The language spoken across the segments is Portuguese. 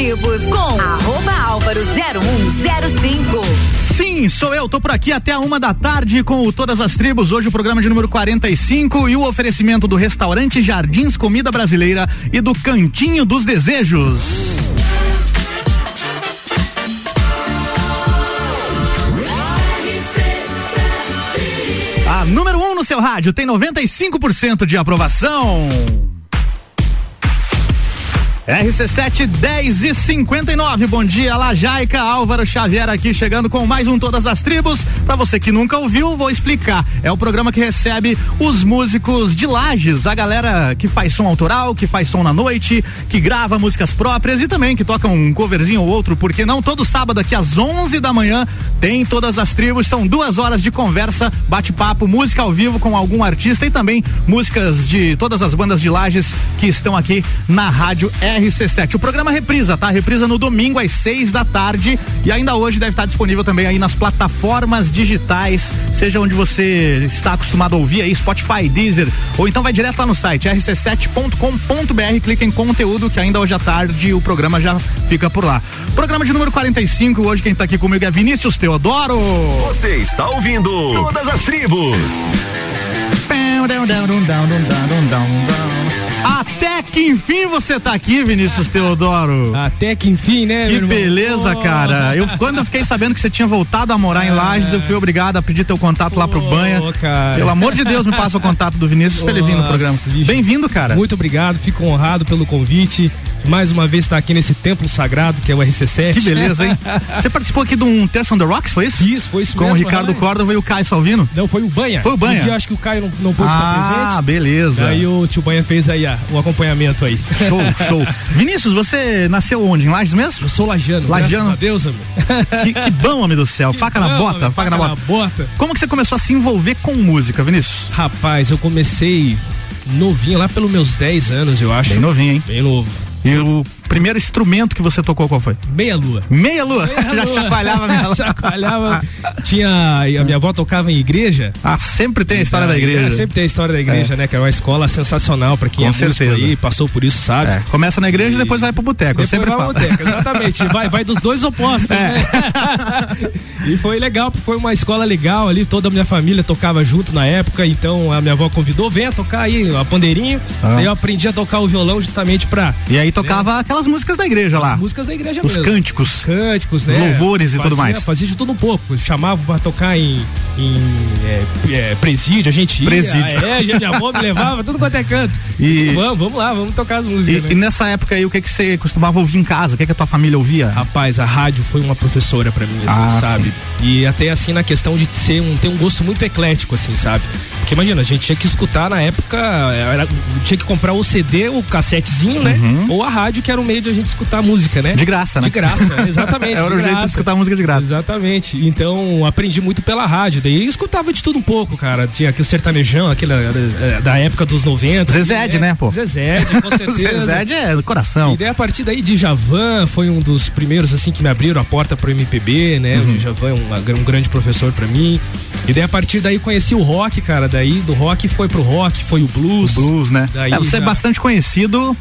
Tribos com arroba álvaro 0105. Sim, sou eu, tô por aqui até a uma da tarde com o Todas as Tribos, hoje o programa de número 45 e o oferecimento do restaurante Jardins Comida Brasileira e do Cantinho dos Desejos. A número 1 um no seu rádio tem 95% de aprovação. RC7 10 e 59. Bom dia, Lajaica, Álvaro Xavier aqui chegando com mais um Todas as Tribos. Para você que nunca ouviu, vou explicar. É o programa que recebe os músicos de Lages, a galera que faz som autoral, que faz som na noite, que grava músicas próprias e também que toca um coverzinho ou outro, porque não todo sábado aqui às 11 da manhã tem Todas as Tribos. São duas horas de conversa, bate-papo, música ao vivo com algum artista e também músicas de todas as bandas de Lages que estão aqui na rádio R RC7. O programa reprisa, tá? Reprisa no domingo às seis da tarde e ainda hoje deve estar disponível também aí nas plataformas digitais, seja onde você está acostumado a ouvir aí, Spotify, Deezer, ou então vai direto lá no site rc7.com.br, clica em conteúdo que ainda hoje à tarde o programa já fica por lá. Programa de número 45, hoje quem tá aqui comigo é Vinícius Teodoro. Você está ouvindo Todas as Tribos. Até que enfim você tá aqui, Vinícius Teodoro. Até que enfim, né? Que beleza, oh. cara. Eu, quando eu fiquei sabendo que você tinha voltado a morar em Lages, eu fui obrigado a pedir teu contato lá pro Banha. Cara. Pelo amor de Deus, me passa o contato do Vinícius pra ele vir no programa. Bem-vindo, cara. Muito obrigado, fico honrado pelo convite. Mais uma vez estar tá aqui nesse templo sagrado que é o RC7. Que beleza, hein? você participou aqui de um Test on the Rocks, foi isso? Isso, foi isso Com mesmo, o Ricardo Córdova e o Caio Salvino? Não, foi o Banha. Foi o Banha. Um dia acho que o Caio não, não pôde ah, estar presente. Ah, beleza. Aí o tio Banha fez aí o acompanhamento aí. Show, show. Vinícius, você nasceu onde? Em Lages mesmo? Eu sou lajano. Lajano. Deus, amor. Que, que bom, homem do céu. Faca na bota, faca, faca na, bota. na bota. Como que você começou a se envolver com música, Vinícius? Rapaz, eu comecei novinho, lá pelos meus 10 anos, eu acho. Bem novinho, hein? Bem novo. E o primeiro instrumento que você tocou qual foi? Meia lua. Meia lua? Meia Já lua. chacoalhava mesmo. chacoalhava. Tinha. A minha avó tocava em igreja. Ah, sempre tem a história da igreja. É, sempre tem a história da igreja, é. né? Que é uma escola sensacional pra quem Com é certeza. aí, passou por isso, sabe? É. Começa na igreja e depois vai pro boteco. Eu sempre falo. Boteco, exatamente. vai, vai dos dois opostos, é. né? e foi legal, foi uma escola legal ali, toda a minha família tocava junto na época, então a minha avó convidou, venha tocar aí a pandeirinha. Ah. Daí eu aprendi a tocar o violão justamente pra. E aí tocava né? Aquelas músicas da igreja lá. As músicas da igreja Os mesmo. cânticos. Cânticos, né? Louvores fazia, e tudo mais. Fazia de tudo um pouco. Chamava pra tocar em, em é, é, presídio, a gente ia. Presídio. É, minha avó me levava, tudo quanto é canto. E... Vamos, vamos lá, vamos tocar as músicas. E, né? e, nessa época aí, o que que você costumava ouvir em casa? O que que a tua família ouvia? Rapaz, a rádio foi uma professora pra mim, assim, ah, sabe? Sim. E até assim na questão de ser um, ter um gosto muito eclético, assim, sabe? Porque imagina, a gente tinha que escutar na época, era, tinha que comprar o CD, o cassetezinho, né? Uhum. Ou a rádio, que era o meio de a gente escutar música, né? De graça, né? De graça, exatamente. era o jeito de escutar música de graça. Exatamente. Então, aprendi muito pela rádio. Daí escutava de tudo um pouco, cara. Tinha aquele sertanejão, aquele eh, da época dos 90. Zezé, né, pô? Zezé, com certeza. Zezé é do coração. E daí a partir daí, Djavan foi um dos primeiros, assim, que me abriram a porta pro MPB, né? Uhum. O Djavan é um, um grande professor para mim. E daí a partir daí conheci o rock, cara. Daí do rock foi pro rock, foi o blues. O blues, né? Daí é, você é já... é bastante conhecido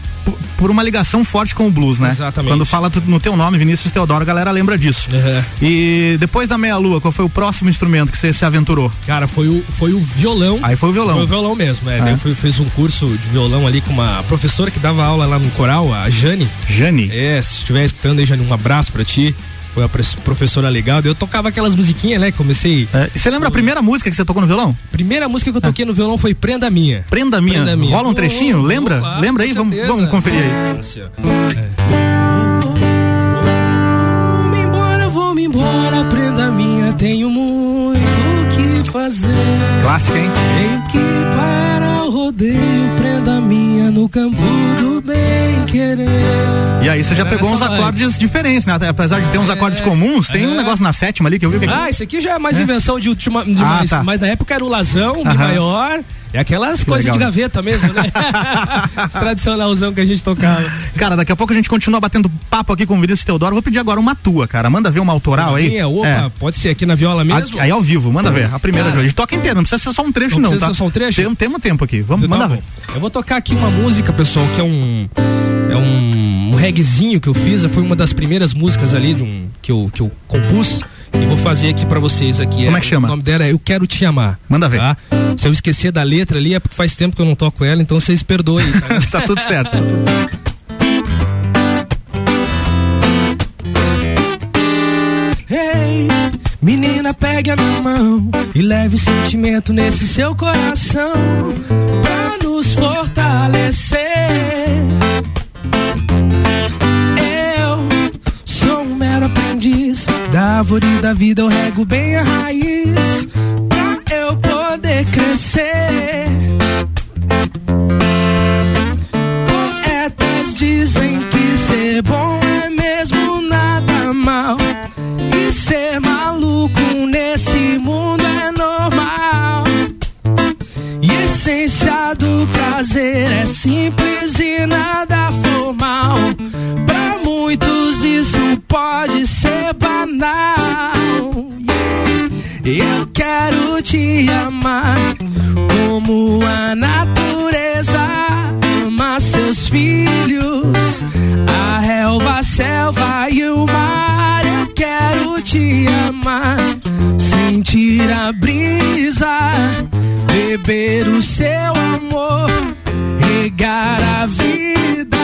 por uma ligação forte com o blues, né? Exatamente. Quando fala no teu nome, Vinícius Teodoro, a galera lembra disso. Uhum. E depois da meia lua, qual foi o próximo instrumento que você se aventurou? Cara, foi o, foi o violão. Aí foi o violão. Foi o violão mesmo, é. é. Eu fui, fiz um curso de violão ali com uma professora que dava aula lá no coral, a Jane. Jane? É, se estiver escutando aí, Jane, um abraço pra ti foi uma professora legal. Eu tocava aquelas musiquinhas, né? Comecei. É, você lembra a primeira música que você tocou no violão? Primeira música que eu toquei no violão foi Prenda Minha. Prenda Minha. Prenda minha. Rola um trechinho? Oh, lembra? Lá, lembra aí? Vamos, vamos conferir aí. É. Vou-me embora, vou-me embora, prenda minha, tenho muito o que fazer. Clássica, hein? Tenho que ir rodeio, prenda minha no campo do bem querer. E aí você já Era pegou uns acordes diferentes, né? Apesar de ter uns é, acordes comuns, tem um negócio na sétima ali que eu vi. Que ah, esse aqui já é mais é. invenção de última. De ah, mais, tá. Mas na época era o Lazão, de maior. É aquelas coisas legal. de gaveta mesmo, né? tradicionalzão que a gente tocava. Cara, daqui a pouco a gente continua batendo papo aqui com o Vinícius Teodoro. Vou pedir agora uma tua, cara. Manda ver uma autoral aí. É, opa, é. pode ser aqui na viola mesmo? Aí ao vivo, manda ver. A primeira cara, de hoje. Toca inteira, não precisa ser só um trecho, não. não precisa tá? ser só um trecho? Tem, tem um tempo aqui. Vamos, manda ver. Eu vou tocar aqui uma música, pessoal, que é um é um, um reggaezinho que eu fiz, foi uma das primeiras músicas ali de um, que, eu, que eu compus. E vou fazer aqui para vocês aqui. Como é, é que chama? O nome dela é Eu Quero Te Amar. Manda ver. Tá? Se eu esquecer da letra ali é porque faz tempo que eu não toco ela, então vocês perdoem. Tá, tá tudo certo. Tá tudo certo. Menina, pegue a minha mão e leve sentimento nesse seu coração pra nos fortalecer. Eu sou um mero aprendiz da árvore da vida, eu rego bem a raiz crescer. Poetas dizem que ser bom é mesmo nada mal e ser maluco nesse mundo é normal. E a essência do prazer é simples e nada formal. Pra muitos isso pode ser banal. Eu quero te amar como a natureza ama seus filhos, a relva, a selva e o mar. Eu quero te amar, sentir a brisa, beber o seu amor, regar a vida.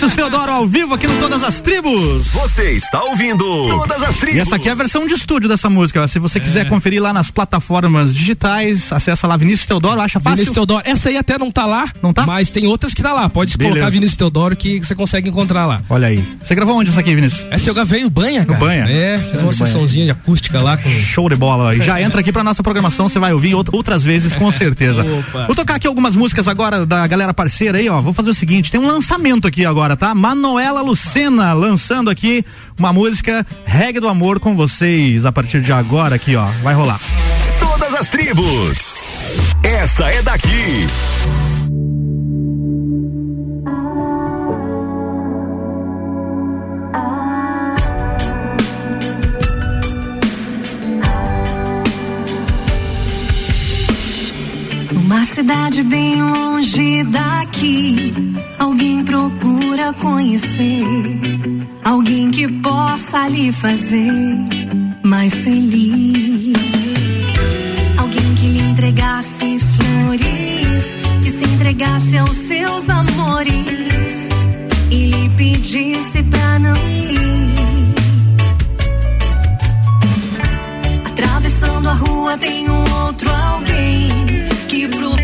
Vinícius Teodoro ao vivo aqui no Todas as Tribos. Você está ouvindo Todas as Tribos. E essa aqui é a versão de estúdio dessa música. Se você quiser conferir lá nas plataformas digitais, acessa lá Vinícius Teodoro, acha fácil. Vinícius Teodoro, essa aí até não tá lá, Não tá? mas tem outras que tá lá. Pode Beleza. colocar Vinícius Teodoro que você consegue encontrar lá. Olha aí. Você gravou onde essa aqui, Vinícius? Essa eu gravei no Banha, cara. Banha? É, fiz É, uma no sessãozinha de acústica lá com Show de bola. E já entra aqui pra nossa programação, você vai ouvir out- outras vezes, com certeza. Opa. Vou tocar aqui algumas músicas agora da galera parceira aí, ó. Vou fazer o seguinte: tem um lançamento aqui agora, tá? Manuela Lucena lançando aqui uma música Reggae do Amor com vocês a partir de agora aqui, ó. Vai rolar. Todas as tribos. Essa é daqui. Numa cidade bem longe daqui, alguém procura conhecer. Alguém que possa lhe fazer mais feliz. Alguém que lhe entregasse flores, que se entregasse aos seus amores e lhe pedisse pra não ir. Atravessando a rua tem um outro alguém que procura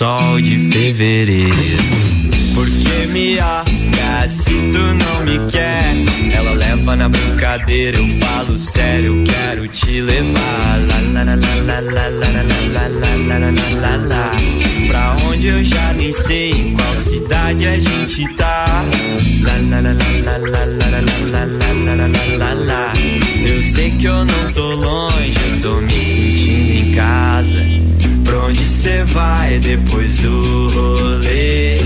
sol de fevereiro. Porque me olha se tu não me quer, ela leva na brincadeira, eu falo sério, eu quero te levar. Pra onde eu já nem sei em qual cidade a gente tá. Eu sei que eu não tô longe, eu tô me sentindo em casa. Pra onde cê vai depois do rolê?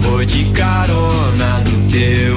Vou de carona no teu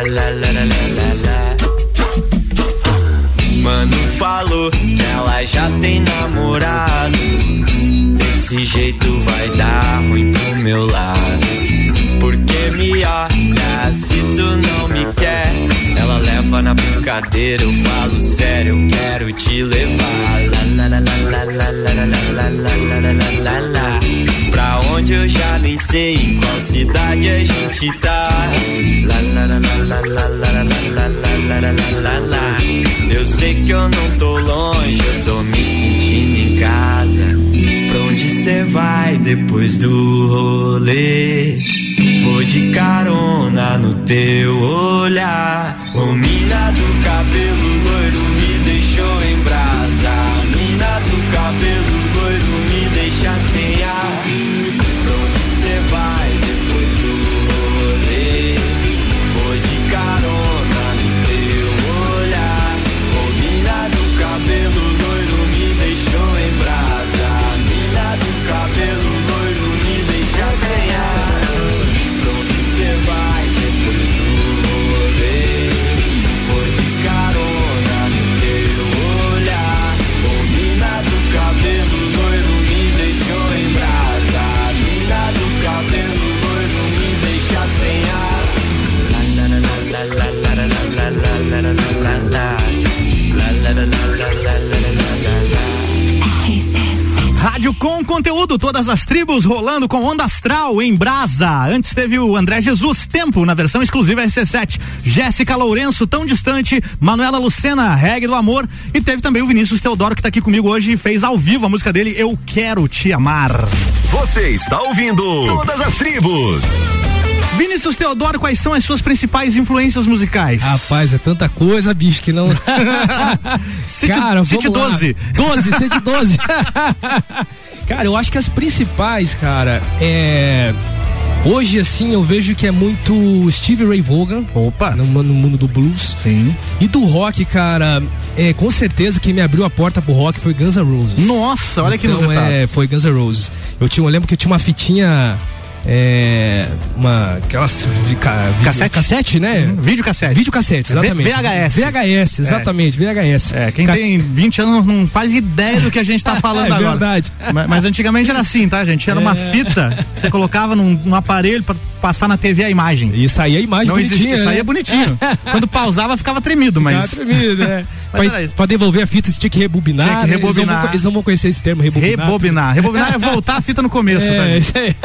la la la la la Mano falou que ela já tem namorado. Desse jeito vai dar ruim pro meu lado. Porque me olha se tu não me leva na brincadeira, eu falo sério, eu quero te levar. Pra onde eu já nem sei em qual cidade a gente tá. Eu sei que eu não tô longe, eu tô me sentindo em casa. Pra onde cê vai depois do rolê? Vou de carona no teu olhar. Conteúdo, todas as tribos rolando com Onda Astral em Brasa. Antes teve o André Jesus, Tempo, na versão exclusiva RC7. Jéssica Lourenço, Tão Distante. Manuela Lucena, Reggae do Amor. E teve também o Vinícius Teodoro, que tá aqui comigo hoje e fez ao vivo a música dele, Eu Quero Te Amar. Você está ouvindo Todas as Tribos. Vinícius Teodoro, quais são as suas principais influências musicais? Rapaz, é tanta coisa, bicho, que não. City, Cara, City vamos lá. 12. 12, City 12. Cara, eu acho que as principais, cara, é. Hoje, assim, eu vejo que é muito Steve Ray Vaughan. Opa. No, no mundo do blues. Sim. E do rock, cara, é, com certeza quem me abriu a porta pro rock foi Guns N' Roses. Nossa, olha que então, inusitado. é, foi Guns N' Roses. Eu, tinha, eu lembro que eu tinha uma fitinha. É, uma. Aquelas. Cassete? Cassete, né? Vídeo cassete. Vídeo cassete, exatamente. V- VHS. VHS, exatamente, VHS. É, quem Ca- tem 20 anos não faz ideia do que a gente tá falando É agora. verdade. Mas, mas antigamente era assim, tá, gente? Era uma fita, você colocava num, num aparelho pra passar na TV a imagem. E saía a imagem Não bonitinha. existia, né? saía bonitinho. Quando pausava ficava tremido, mas. Ficava tremido, isso. pra devolver a fita, você tinha que rebobinar. Tinha que né? Eles não, rebobinar. vão, eles não vão conhecer esse termo, rebobinar. Rebobinar. Rebobinar é voltar a fita no começo, tá, É, gente?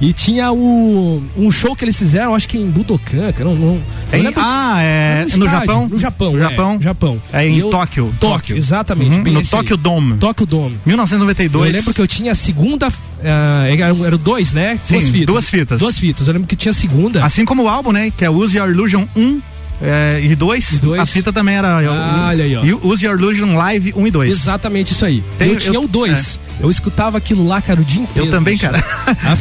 E tinha o, um show que eles fizeram, acho que em Budokan, que não, não Em- lembro- ah, é. No estádio, Japão? No Japão. No é, Japão? Japão. É em eu- Tóquio. Tóquio, exatamente. Uhum, no. Tóquio Dome. Tóquio Dome. 1992. Eu lembro que eu tinha a segunda. ah, eram, eram dois, né? Sim, duas fitas. duas fitas. Duas fitas. Eu lembro que tinha a segunda. Assim como o álbum, né? Que é Use Your Illusion 1 é, e 2. Dois. A fita também era. Ah, olha aí, ó. E Use Your Illusion Live 1 e 2. Exatamente isso aí. Tem- eu tinha eu- o dois. Eu escutava aquilo lá, cara, o dia inteiro. Eu também, cara.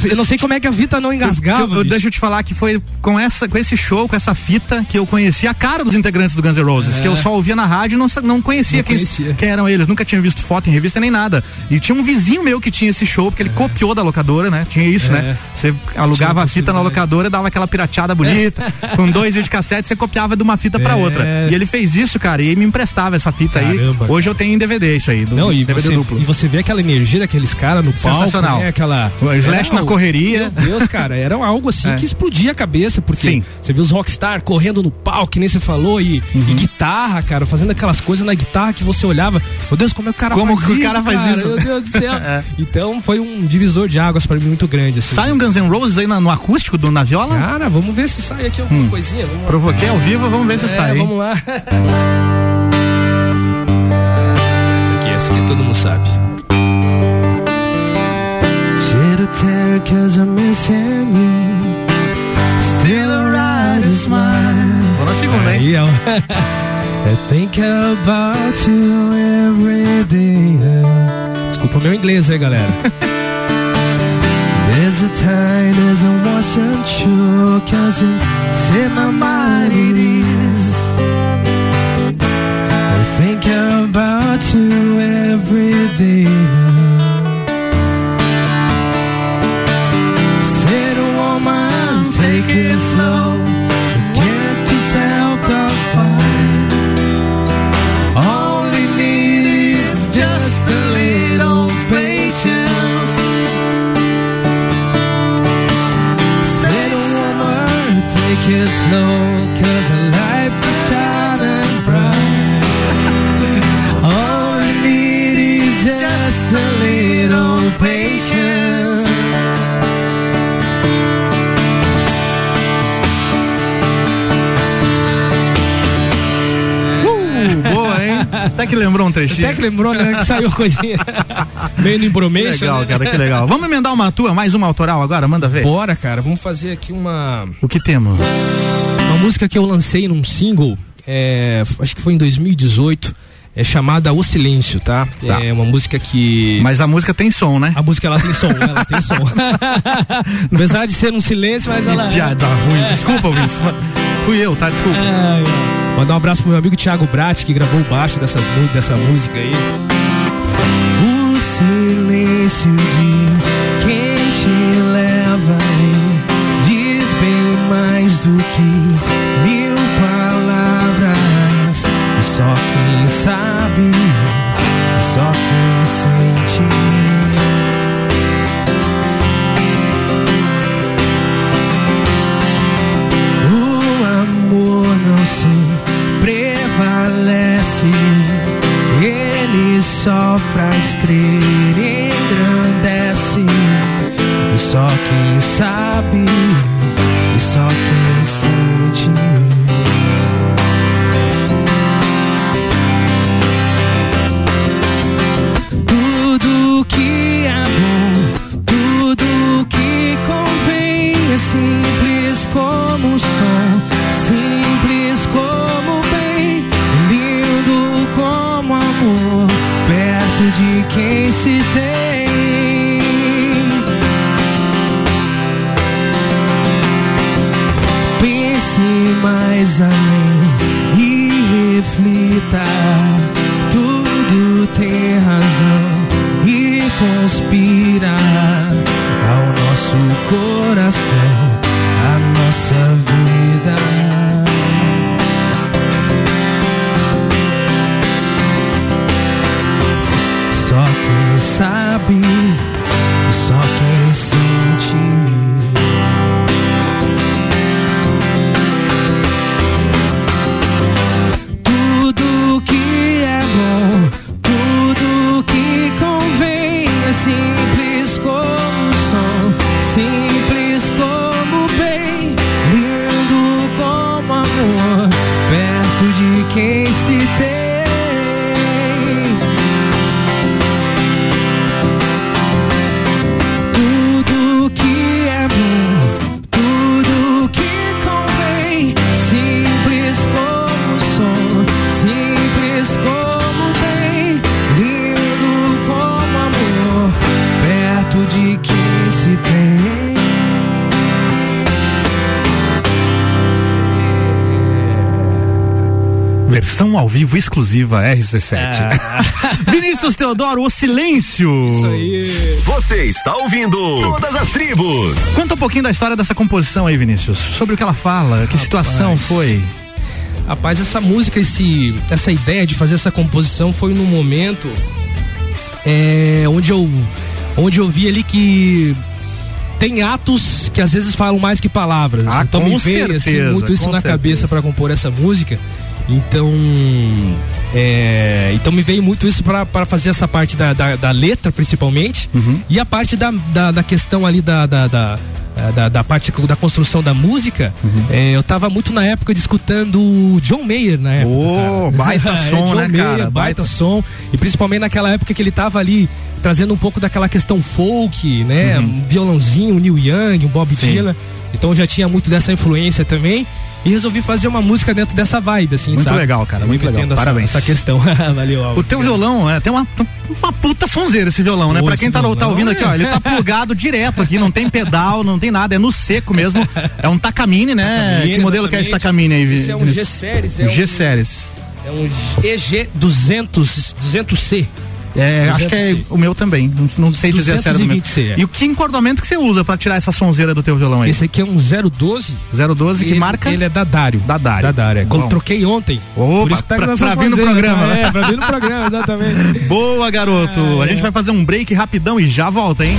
Eu não sei como é que a fita não engasgava. Eu, bicho. deixa eu te falar que foi com, essa, com esse show, com essa fita, que eu conheci a cara dos integrantes do Guns N' Roses, É. que eu só ouvia na rádio e não, não conhecia, Não quem, conhecia. quem eram eles. Nunca tinha visto foto em revista nem nada. E tinha um vizinho meu que tinha esse show, porque ele copiou da locadora, né? Tinha isso, É. né? Você alugava a fita na locadora, dava aquela pirateada bonita, com dois videocassetes, você copiava de uma fita pra É. outra. E ele fez isso, cara, e me emprestava essa fita Caramba. aí. Hoje eu tenho em DVD isso aí, do Não, e DVD você, duplo. e você vê aquela energia daqueles caras no palco, Sensacional. né? Aquela. O Slash Era na correria. Meu Deus, cara, era algo assim É. que explodia a cabeça, porque Sim. você viu os rockstar correndo no palco, que nem você falou, e, Uhum. e guitarra, cara, fazendo aquelas coisas na guitarra que você olhava. Meu Deus, como é que o cara Como faz que o isso? cara faz isso? Meu Deus do céu. É. Então foi um divisor de águas pra mim muito grande. Assim. Sai um Guns N' Roses aí na- no acústico do, na viola? Cara, vamos ver se sai aqui alguma coisinha. Vamos lá. Provoquei ao vivo, vamos ver se É, sai. hein? vamos lá. essa aqui, essa aqui todo mundo sabe. Cause I'm missing you. Still a ride is mine. Vou na segunda, hein? Aí, ó. I think about you every day. Desculpa meu inglês aí, galera. There's a time, there's a wasn't sure, cause you set my mind at ease. I think about you every day now. Said oh, woman, take it slow. Lembrou um trechinho. Até que lembrou, né? Que saiu coisinha. Meio no Que embromation. legal, né? cara, que legal. Vamos emendar uma tua, mais uma autoral agora? Manda ver. Bora, cara, vamos fazer aqui uma, O que temos? uma música que eu lancei num single, é, acho que foi em 2018, é chamada O Silêncio, tá? Tá. É uma música que. Mas a música tem som, né? A música ela tem som, né? ela tem som. Apesar de ser um silêncio, mas ela. Piada ruim. Desculpa, ouvintes. Fui eu, tá? Desculpa. Ai. Mandar um abraço pro meu amigo Thiago Brat, que gravou o baixo dessas, dessa música aí. O silêncio de quem te leva aí diz bem mais do que só faz crer engrandece. E só quem sabe, e só quem além e reflita. Tudo tem razão e conspira ao nosso coração, vivo exclusiva RC7. Vinícius Teodoro, o silêncio. Isso aí. Você está ouvindo Todas as Tribos. Conta um pouquinho da história dessa composição aí, Vinícius. Sobre o que ela fala, que situação foi. Rapaz, essa música, esse, essa ideia de fazer essa composição foi num momento é, onde eu onde eu vi ali que tem atos que às vezes falam mais que palavras. Ah, então com me veio assim, certeza, muito isso na certeza. cabeça para compor essa música. Então, é, então me veio muito isso para fazer essa parte da, da, da letra, principalmente, Uhum. e a parte da, da, da questão ali da, da, da, da, da parte da construção da música. Uhum. É, eu tava muito na época de escutando o John Mayer na época. Baita É, som, John né, Mayer, cara? Baita, Baita som. E principalmente naquela época que ele tava ali trazendo um pouco daquela questão folk, né? Um violãozinho, um Neil Young, um Bob Uhum. Dylan. Então eu já tinha muito dessa influência também. E resolvi fazer uma música dentro dessa vibe, assim, Muito sabe? legal, cara, muito legal. Essa- Parabéns. Essa questão. Valeu, Álvaro. O teu violão é, tem uma, uma puta sonzeira esse violão, né? Pra quem tá, tá ouvindo aqui, ó, é- ele tá plugado direto aqui, não tem pedal, não tem nada, é no seco mesmo. É um Takamine, né? Takamine, que modelo que é esse. Takamine aí, Esse é um? G-Series. É um, G-Series. É um EG 200, 200C. É, acho que é 200C. o meu também. Não, não sei dizer a sério do meu. 220C, é. E o que encordamento que você usa pra tirar essa sonzeira do teu violão aí? Esse aqui é um 012. 012, que ele, marca? Ele é da Dário. Da Dário. Da Dário. é. Bom. Troquei ontem. Opa, Por isso que tá pra- pra vir no programa. É, pra vir no programa, exatamente. Boa, garoto. Ah, a é. gente vai fazer um break rapidão e já volta, hein?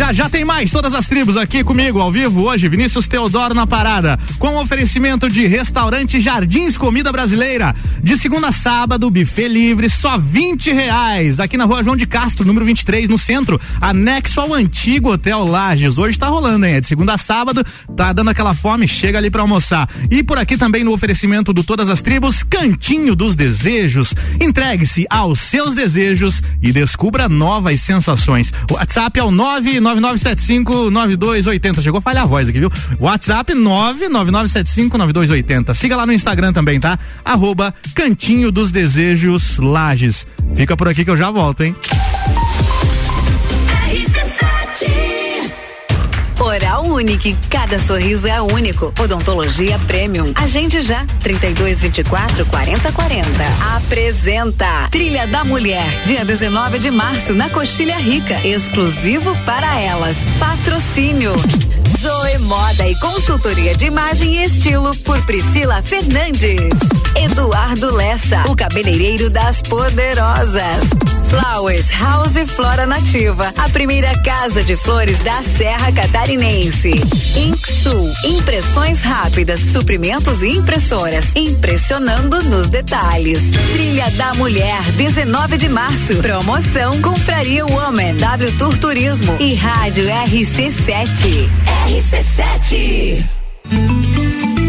Já já tem mais todas as tribos aqui comigo ao vivo hoje, Vinícius Teodoro na parada, com oferecimento de restaurante Jardins Comida Brasileira. De segunda a sábado, buffet livre, só 20 reais. Aqui na rua João de Castro, número 23, no centro, anexo ao antigo Hotel Lages. Hoje tá rolando, hein? É de segunda a sábado, tá dando aquela fome, chega ali pra almoçar. E por aqui também no oferecimento do Todas as Tribos, Cantinho dos Desejos. Entregue-se aos seus desejos e descubra novas sensações. WhatsApp é o 999759280. Chegou a falhar a voz aqui, viu? WhatsApp 999759280. Siga lá no Instagram também, tá? Arroba Cantinho dos Desejos Lages. Fica por aqui que eu já volto, hein? Oral Unique, cada sorriso é único. Odontologia Premium. Agende já, 32 24 40 40. Apresenta Trilha da Mulher, dia 19 de março, na Coxilha Rica. Exclusivo para elas. Patrocínio. Zoe Moda e consultoria de imagem e estilo por Priscila Fernandes. Eduardo Lessa, o cabeleireiro das poderosas. Flowers House e Flora Nativa, a primeira casa de flores da Serra Catarinense. Inksul, impressões rápidas, suprimentos e impressoras, impressionando nos detalhes. Trilha da Mulher, 19 de março. Promoção Compraria Woman, W Tour Turismo e Rádio RC7. RC7.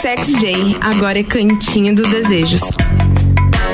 Sex J, agora é Cantinho dos Desejos.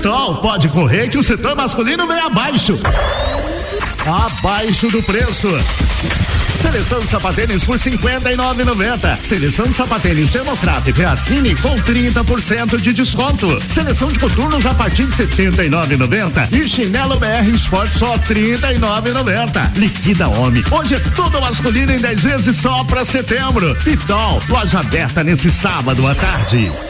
Pitol. Pode correr que o setor masculino vem abaixo. Abaixo do preço. Seleção sapatênis por 59,90. Seleção sapatênis Democrata e Reacine com 30% de desconto. Seleção de coturnos a partir de 79,90 e chinelo BR Sport só 39,90. Liquida Homem. Hoje é tudo masculino em 10 vezes só para setembro. Pitol, loja aberta nesse sábado à tarde.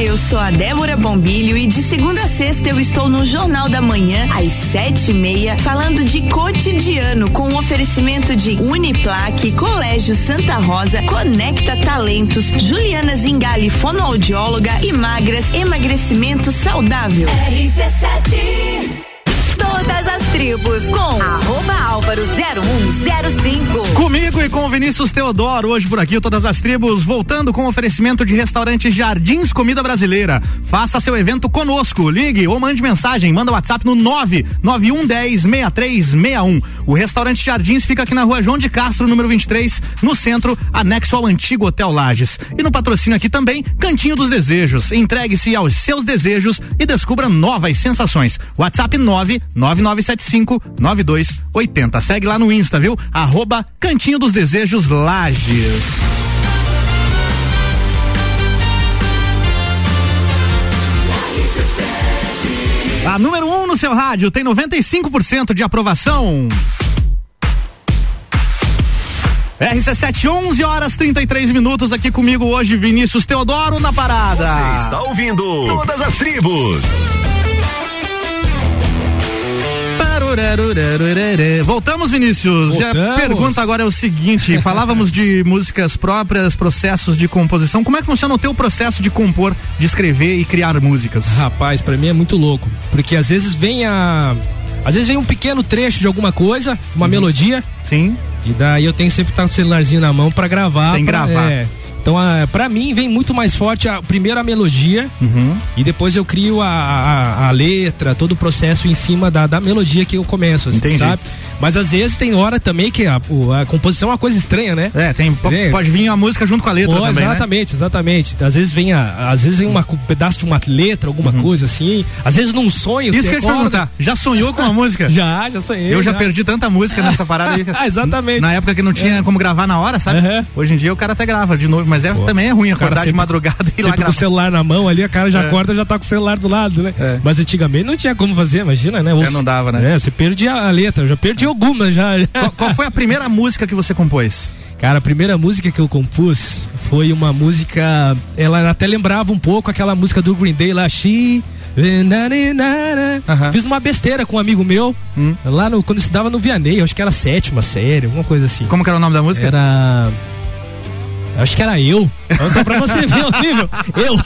Olá, eu sou a Débora Bombilho e de segunda a sexta eu estou no Jornal da Manhã, às sete e meia, falando de cotidiano, com o oferecimento de Uniplaque, Colégio Santa Rosa, Conecta Talentos, Juliana Zingali, fonoaudióloga e magras, emagrecimento saudável. Todas as tribos com arroba álvaro 0105. Comigo e com Vinícius Teodoro, hoje por aqui, todas as tribos, voltando com oferecimento de restaurante Jardins Comida Brasileira. Faça seu evento conosco, ligue ou mande mensagem, manda WhatsApp no 99110 6361. O restaurante Jardins fica aqui na rua João de Castro, número 23, no centro, anexo ao antigo Hotel Lages. E no patrocínio aqui também, Cantinho dos Desejos. Entregue-se aos seus desejos e descubra novas sensações. WhatsApp 99975 9280. Segue lá no Insta, viu? Arroba Cantinho dos Desejos Lages. A número 1 um no seu rádio tem 95% de aprovação. RC7, 11 horas 33 minutos aqui comigo hoje, Vinícius Teodoro na parada. Você está ouvindo Todas as Tribos. Voltamos, Vinícius. E a Voltamos. pergunta agora é o seguinte: falávamos de músicas próprias, processos de composição. Como é que funciona o teu processo de compor, de escrever e criar músicas? Rapaz, pra mim é muito louco. Porque às vezes vem a. Às vezes vem um pequeno trecho de alguma coisa, uma melodia. Uhum. Sim. E daí eu tenho sempre que estar com o celularzinho na mão pra gravar. Tem que pra- gravar. é. Então, a, pra mim, vem muito mais forte a, primeiro a melodia Uhum. e depois eu crio a, a, a letra, todo o processo em cima da, da melodia que eu começo, assim, Entendi. sabe? Mas às vezes tem hora também que a, a composição é uma coisa estranha, né? É, tem, po- É. pode vir a música junto com a letra também, né? exatamente, exatamente. Às vezes vem a, às vezes vem uma, um pedaço de uma letra, alguma coisa assim. Às vezes num sonho. Uhum. Isso que eu ia te perguntar. Já sonhou com uma música? Já, já sonhei. Eu já perdi tanta música nessa parada aí. Ah, exatamente. Na época que não tinha como gravar na hora, sabe? Hoje em dia o cara até grava de novo, mas é, também é ruim acordar de sempre- madrugada e lá Sempre com o celular na mão ali, a cara já É. acorda já tá com o celular do lado, né? Mas antigamente não tinha como fazer, imagina, né? Ou É, não dava, né? É, você perdia a letra, eu já perdi algumas já. Qual, qual foi a primeira música que você compôs? Cara, a primeira música que eu compus foi uma música. Ela até lembrava um pouco aquela música do Green Day lá, She. Fiz uma besteira com um amigo meu, Hum. lá no, quando eu estudava no Vianney, acho que era a sétima série, alguma coisa assim. Como que era o nome da música? Era. Acho que era eu. Só pra você ver o nível. Eu.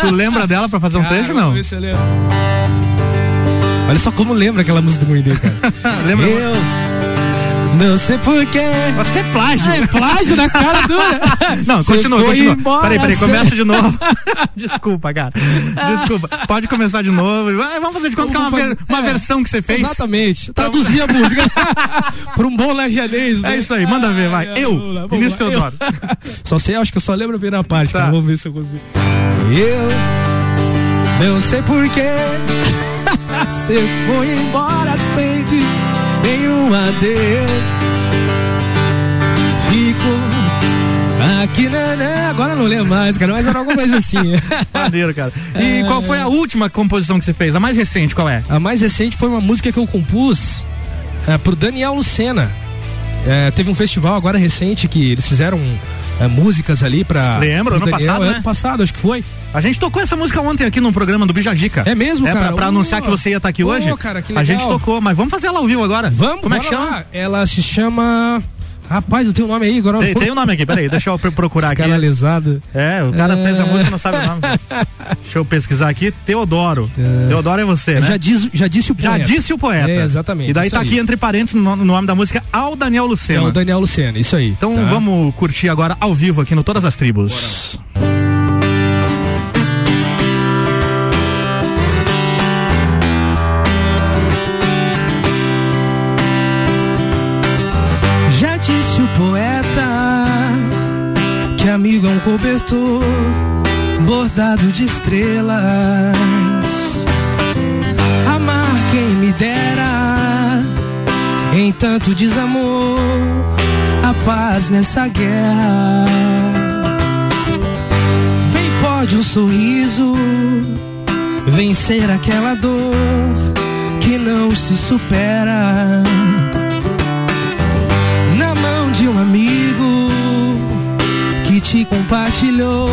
Tu lembra dela pra fazer um trecho, não? eu lembro. Olha só como lembra aquela música do Day, cara. Lembra? Eu Não sei porquê. Você é plágio. É plágio na cara dura. Não, Você continua, continua. embora Peraí, peraí, começa de novo. Desculpa, cara. Desculpa. Pode começar de novo. Vamos fazer de conta que é uma, ver- uma versão que você fez. Exatamente. Traduzir a música para um bom lajanês, né? É isso aí, manda ver, vai. Ai, ai, Eu, lá, Vinícius lá. Teodoro. Eu. Só sei, acho que eu só lembro a primeira parte, Tá. Vamos ver se eu consigo. Eu não sei porquê. Você foi embora sem dizer nenhum adeus. Fico aqui, né, né? Agora não lembro mais, cara, mas era alguma coisa assim. Maneiro, cara. E qual foi a última composição que você fez? A mais recente, qual é? A mais recente foi uma música que eu compus é, pro Daniel Lucena. É, teve um festival agora recente que eles fizeram é, músicas ali pra. Lembro, ano Daniel. passado, É, né? Ano passado, acho que foi. A gente tocou essa música ontem aqui no programa do Bijagica. É mesmo, é, cara? Pra, pra anunciar que você ia estar aqui ô, hoje. cara, que A gente legal. tocou, mas vamos fazer ela ao vivo agora. Vamos, Como é que chama? lá. Ela se chama. Rapaz, eu tenho o nome aí agora. Tem, tem o nome aqui, peraí, deixa eu pro- procurar aqui. Canalizado. É, o cara É. fez a música e não sabe o nome. Deixa eu pesquisar aqui. Teodoro. Teodoro é você, né? Já, diz, já disse o poeta. Já disse o poeta. É, exatamente. E daí tá aí. aqui entre parênteses no no nome da música ao Daniel Lucena. É o Daniel Lucena, isso aí. Então tá? vamos curtir agora ao vivo aqui no Todas as Tribos. Já um cobertor bordado de estrelas. Amar quem me dera em tanto desamor, a paz nessa guerra. Bem pode um sorriso vencer aquela dor que não se supera te compartilhou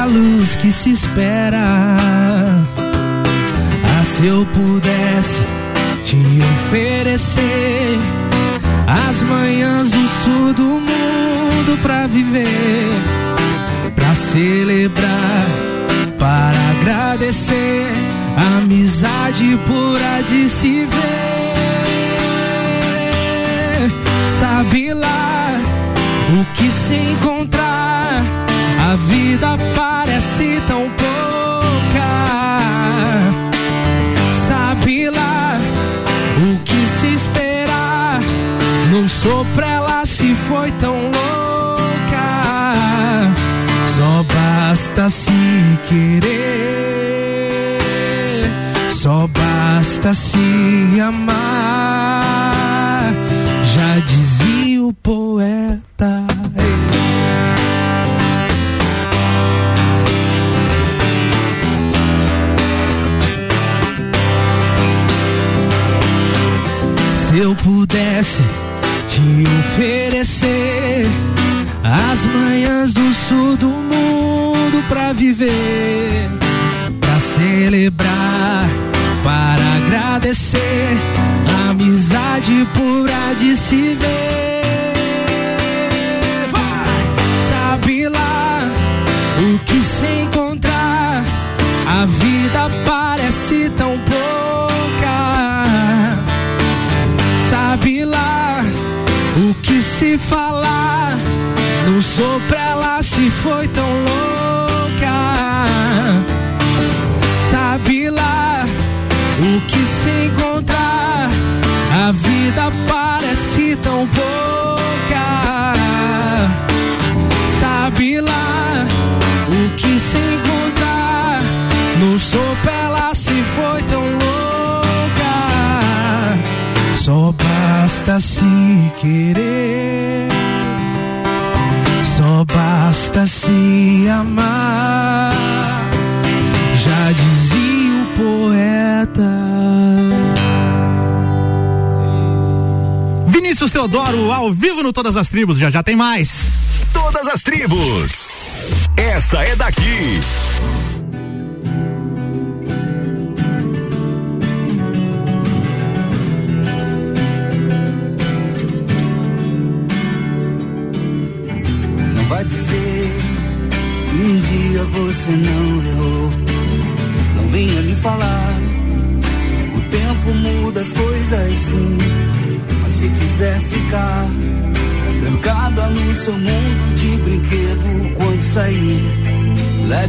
a luz que se espera. Ah, se eu pudesse te oferecer as manhãs do sul do mundo pra viver, pra celebrar, para agradecer a amizade pura de se ver. Sabe lá o que se encontrar, a vida parece tão pouca. Sabe lá o que se esperar, não sou pra ela se foi tão louca. Só basta se querer, só basta se amar. Já dizia o poeta. Eu pudesse te oferecer as manhãs do sul do mundo pra viver, pra celebrar, para agradecer a amizade pura de se ver. Vai! Sabe lá o que se encontrar, a vida parece tão pouca. Falar, não sou pra ela se foi tão louca. No Todas as Tribos, já já tem mais. Todas as tribos. Essa é daqui. Não vai dizer que um dia você. Não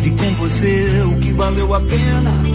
leve com você o que valeu a pena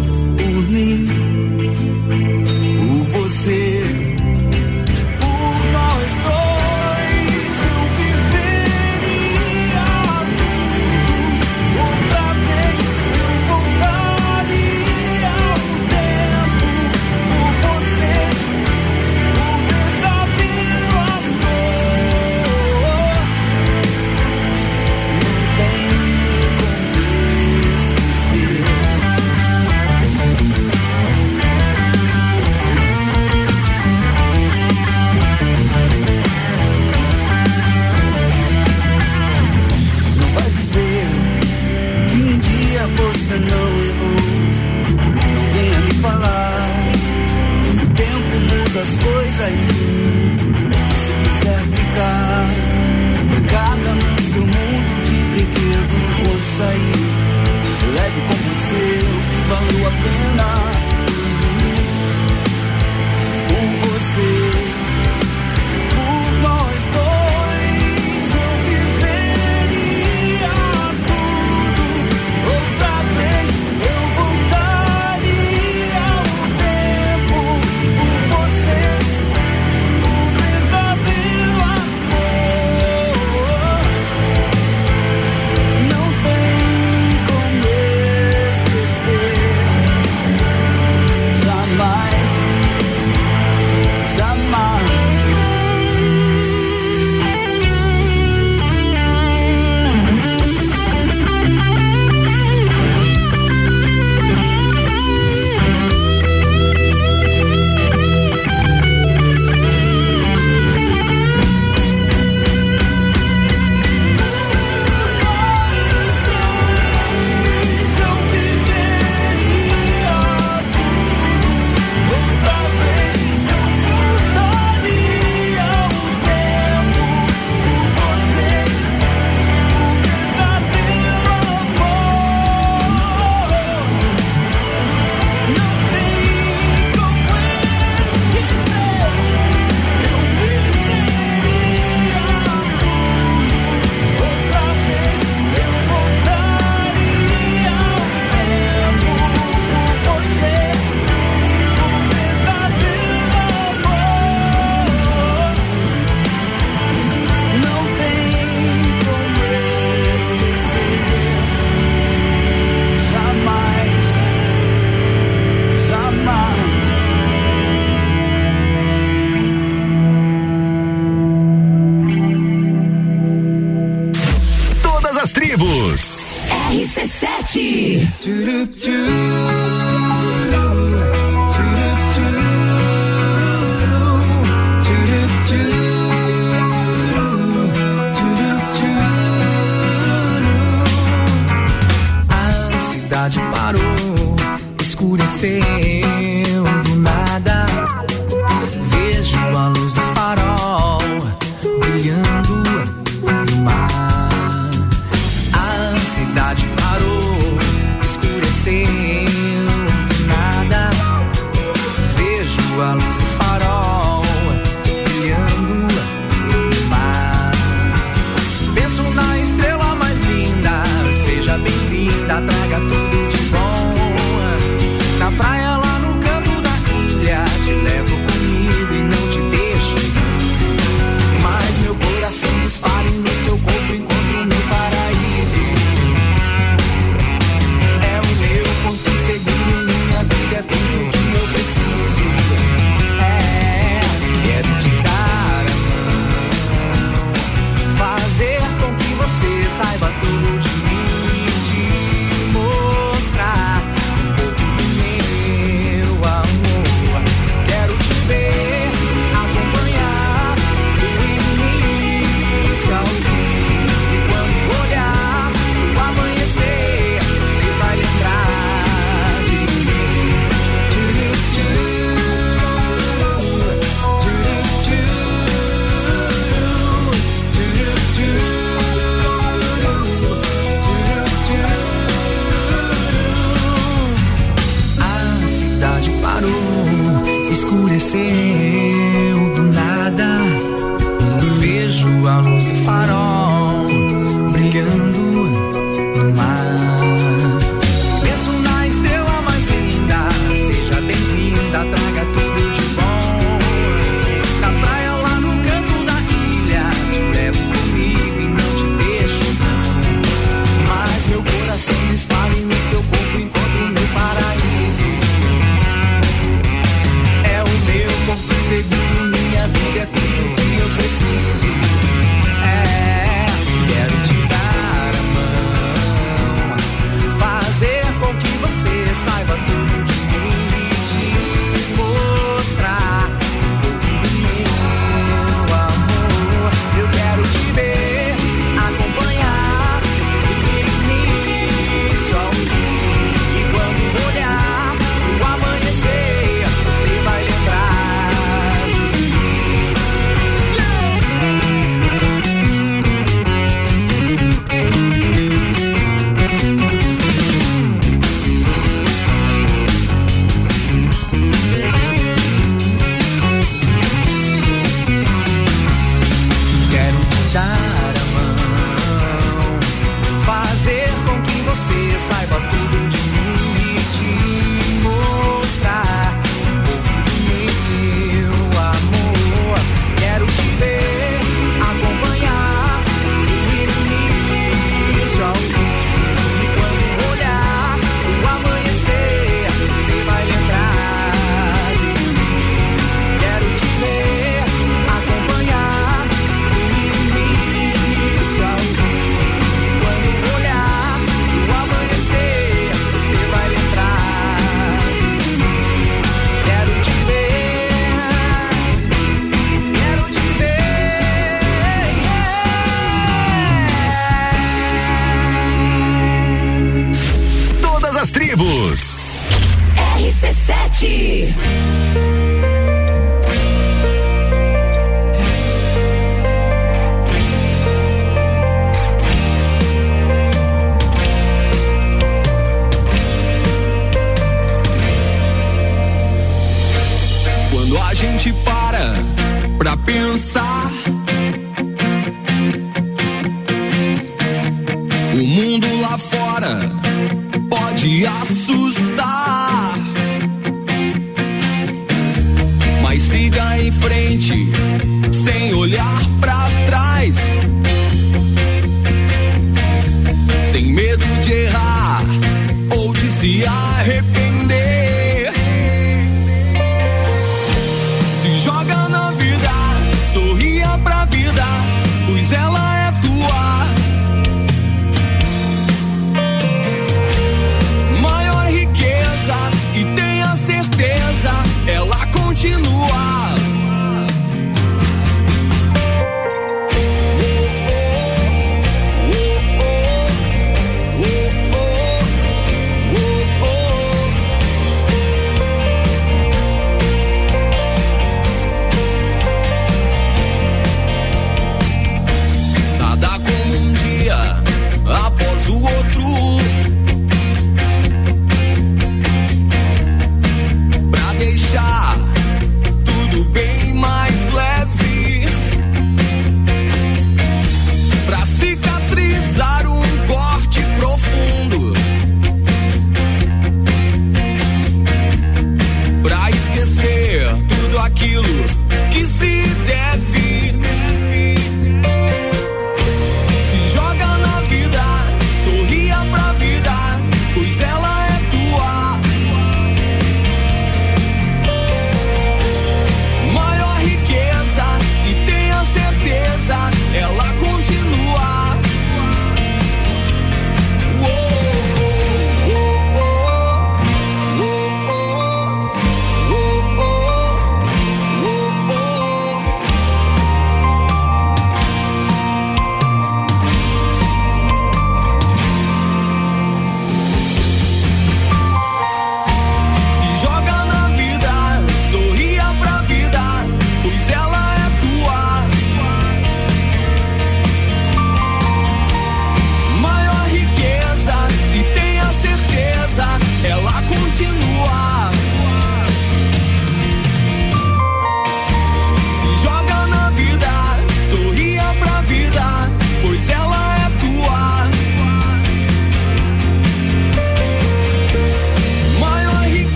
RC7.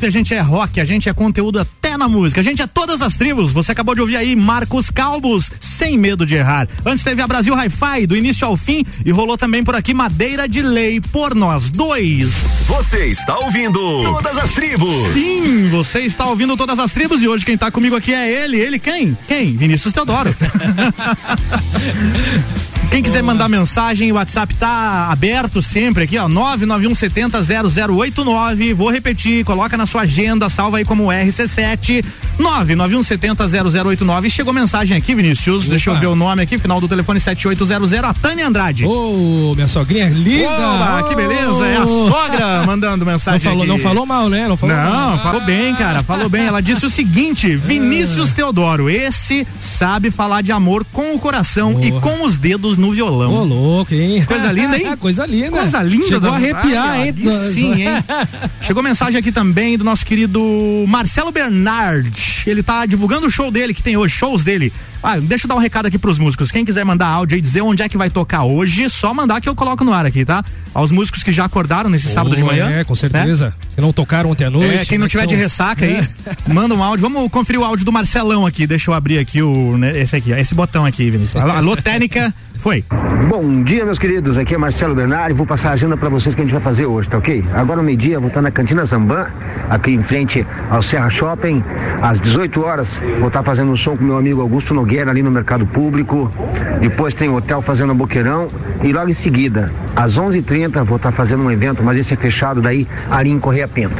Pop, a gente é rock, a gente é conteúdo até na música, a gente é todas as tribos. Você acabou de ouvir aí Marcos Calbos, sem medo de errar. Antes teve a Brasil Hi-Fi, do início ao fim, e rolou também por aqui Madeira de Lei, por nós dois. Você está ouvindo Todas as Tribos. Sim, você está ouvindo todas as tribos e hoje quem tá comigo aqui é ele. Ele quem? Quem? Vinícius Teodoro. Quem quiser mandar mensagem, o WhatsApp tá aberto sempre aqui, ó, 991700089. Vou repetir, coloca na sua agenda, salva aí como RC7, 991700089. Chegou mensagem aqui, Vinícius, Opa. deixa eu ver o nome aqui, final do telefone 7800, a Tânia Andrade. Ô, minha sogrinha linda. Oba, que beleza, é a sogra mandando mensagem Não falou, aqui. não falou mal, né? Não falou Não, mal. falou bem, cara, falou bem. Ela disse o seguinte: Vinícius Teodoro, esse sabe falar de amor com o coração e com os dedos no violão. Ô, louco, hein? Coisa linda, hein? Coisa linda. Coisa linda. Chegou a arrepiar, hein? Sim, hein? Chegou mensagem aqui também do nosso querido Marcelo Bernard. Ele tá divulgando o show dele, que tem hoje, shows dele. Ah, deixa eu dar um recado aqui pros músicos. Quem quiser mandar áudio e dizer onde é que vai tocar hoje, só mandar que eu coloco no ar aqui, tá? Aos músicos que já acordaram nesse sábado de manhã. É, com certeza. Se não tocaram ontem à noite. É, quem não né, tiver de então- ressaca aí, É. manda um áudio. Vamos conferir o áudio do Marcelão aqui. Deixa eu abrir aqui o. né, esse aqui, ó, esse botão aqui, Vinícius. Alô, técnica, foi. Bom dia, meus queridos. Aqui é Marcelo Bernardi. Vou passar a agenda para vocês que a gente vai fazer hoje, tá ok? Agora, meio-dia, vou estar na Cantina Zambã, aqui em frente ao Serra Shopping. Às 18 horas, vou estar fazendo um som com meu amigo Augusto Nogueira ali no Mercado Público. Depois tem o Hotel Fazendo Boqueirão. E logo em seguida, às 11h30, vou estar fazendo um evento, mas esse é fechado daí, ali em Correia Pinto.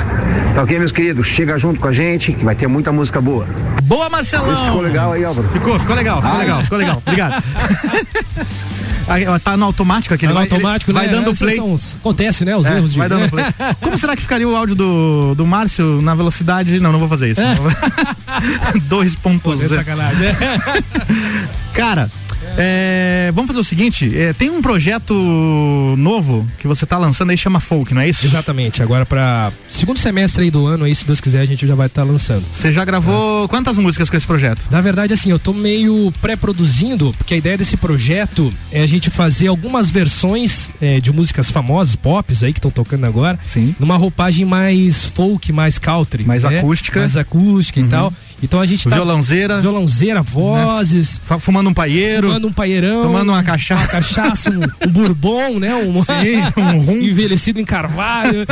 Tá ok, meus queridos? Chega junto com a gente, que vai ter muita música boa. Boa, Marcelão! Isso ficou legal aí, Álvaro? Ficou, ficou legal, ficou Ah, legal, é. ficou legal. Obrigado. Tá no automático aqui, Tá no vai, automático, vai né? dando Esses play. são acontece, né? Os É, erros de. vai dando play. Como será que ficaria o áudio do, do Márcio na velocidade? Não, não vou fazer isso. É. 2.0. é sacanagem. Cara, é, vamos fazer o seguinte: é, tem um projeto novo que você tá lançando aí, chama Folk, não é isso? Exatamente. Agora para segundo semestre aí do ano aí, se Deus quiser, a gente já vai estar lançando. Você já gravou quantas músicas com esse projeto? Na verdade, assim, eu tô meio pré-produzindo, porque a ideia desse projeto é a gente fazer algumas versões é, de músicas famosas, pops aí que estão tocando agora, Sim. numa roupagem mais folk, mais country, Mais né? acústica. mais acústica e tal. Então a gente tá Violãozeira. violãozeira, vozes, Fa- Fumando um paieiro. tomando um paeirão, Tomando uma cachaça. uma cachaça, um, um bourbon, né? Um, Sim, um rum. envelhecido em carvalho.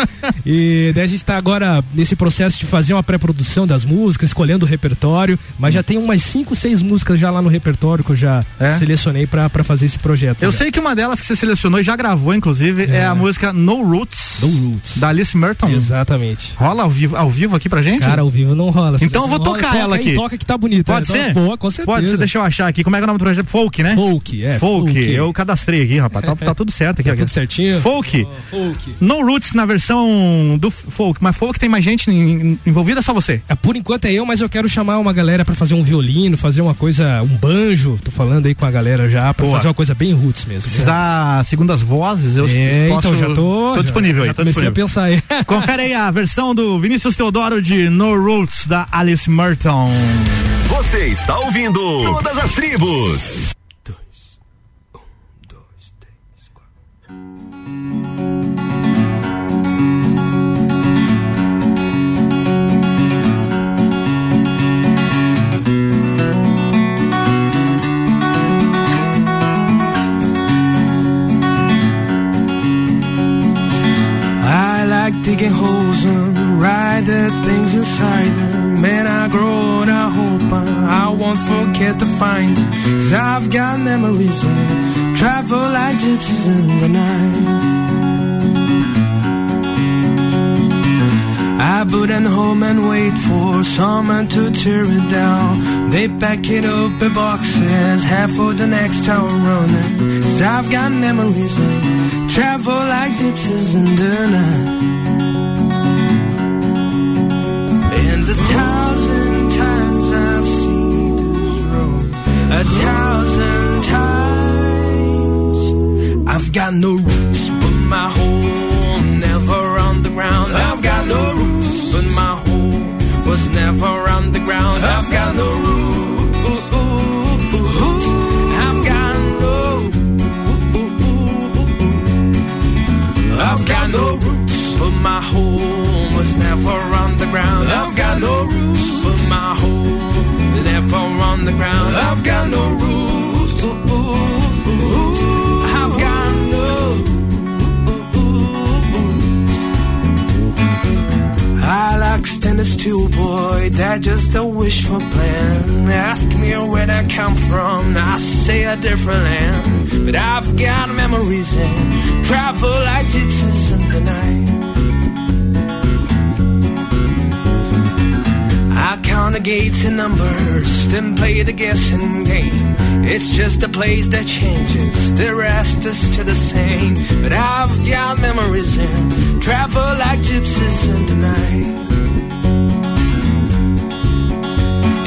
e daí a gente tá agora nesse processo de fazer uma pré-produção das músicas, escolhendo o repertório, mas já tem umas cinco, seis músicas já lá no repertório que eu já É? selecionei pra pra fazer esse projeto. Eu né? sei que uma delas que você selecionou e já gravou, inclusive, é, a música No Roots. No Roots. Da Alice Merton. Exatamente. Rola ao vivo, ao vivo aqui pra gente? Cara, ao vivo não rola. Então eu vou tocar Toca ela aí, aqui. Toca que tá bonita. Pode né? ser? Boa, com certeza. Pode ser, deixa eu achar aqui. Como é que é o nome do projeto? Folk, né? Folk, é. Folk. folk. Eu cadastrei aqui, rapaz. Tá, tá tudo certo aqui. Tá aqui. tudo certinho? Folk. Folk. No Roots na versão do folk. Mas folk tem mais gente em- envolvida, só você. É, por enquanto é eu, mas eu quero chamar uma galera pra fazer um violino, fazer uma coisa, um banjo. Tô falando aí com a galera já pra Boa. fazer uma coisa bem roots mesmo. Precisar segundas vozes, eu É, posso. então já tô. Tô disponível já, aí, tô disponível. a pensar aí. Confere aí a versão do Vinícius Teodoro de No Roots da Alice Merton. Você está ouvindo Todas as Tribos. I like digging holes and ride the things inside them. Man, I grow and I hope I, I won't forget to find them. Cause I've got memories and travel like gypsies in the night. I put in home and wait for someone to tear it down. They pack it up in boxes, half for the next town running. Cause I've got memories and travel like gypsies in the night. Got no roots, but my home never on the ground. I've got no roots, but my home was never on the ground. I've got no roots. I've got no. I've got no roots, but my home was never on the ground. I've got no roots, but my home never on the ground. I've got no roots. Standing still, boy. That's just a wishful plan. Ask me where I come from. I say a different land. But I've got memories and travel like gypsies in the night. I count the gates and numbers, then play the guessing game. It's just a place that changes, the rest is still the same. But I've got memories and travel like gypsies in the night.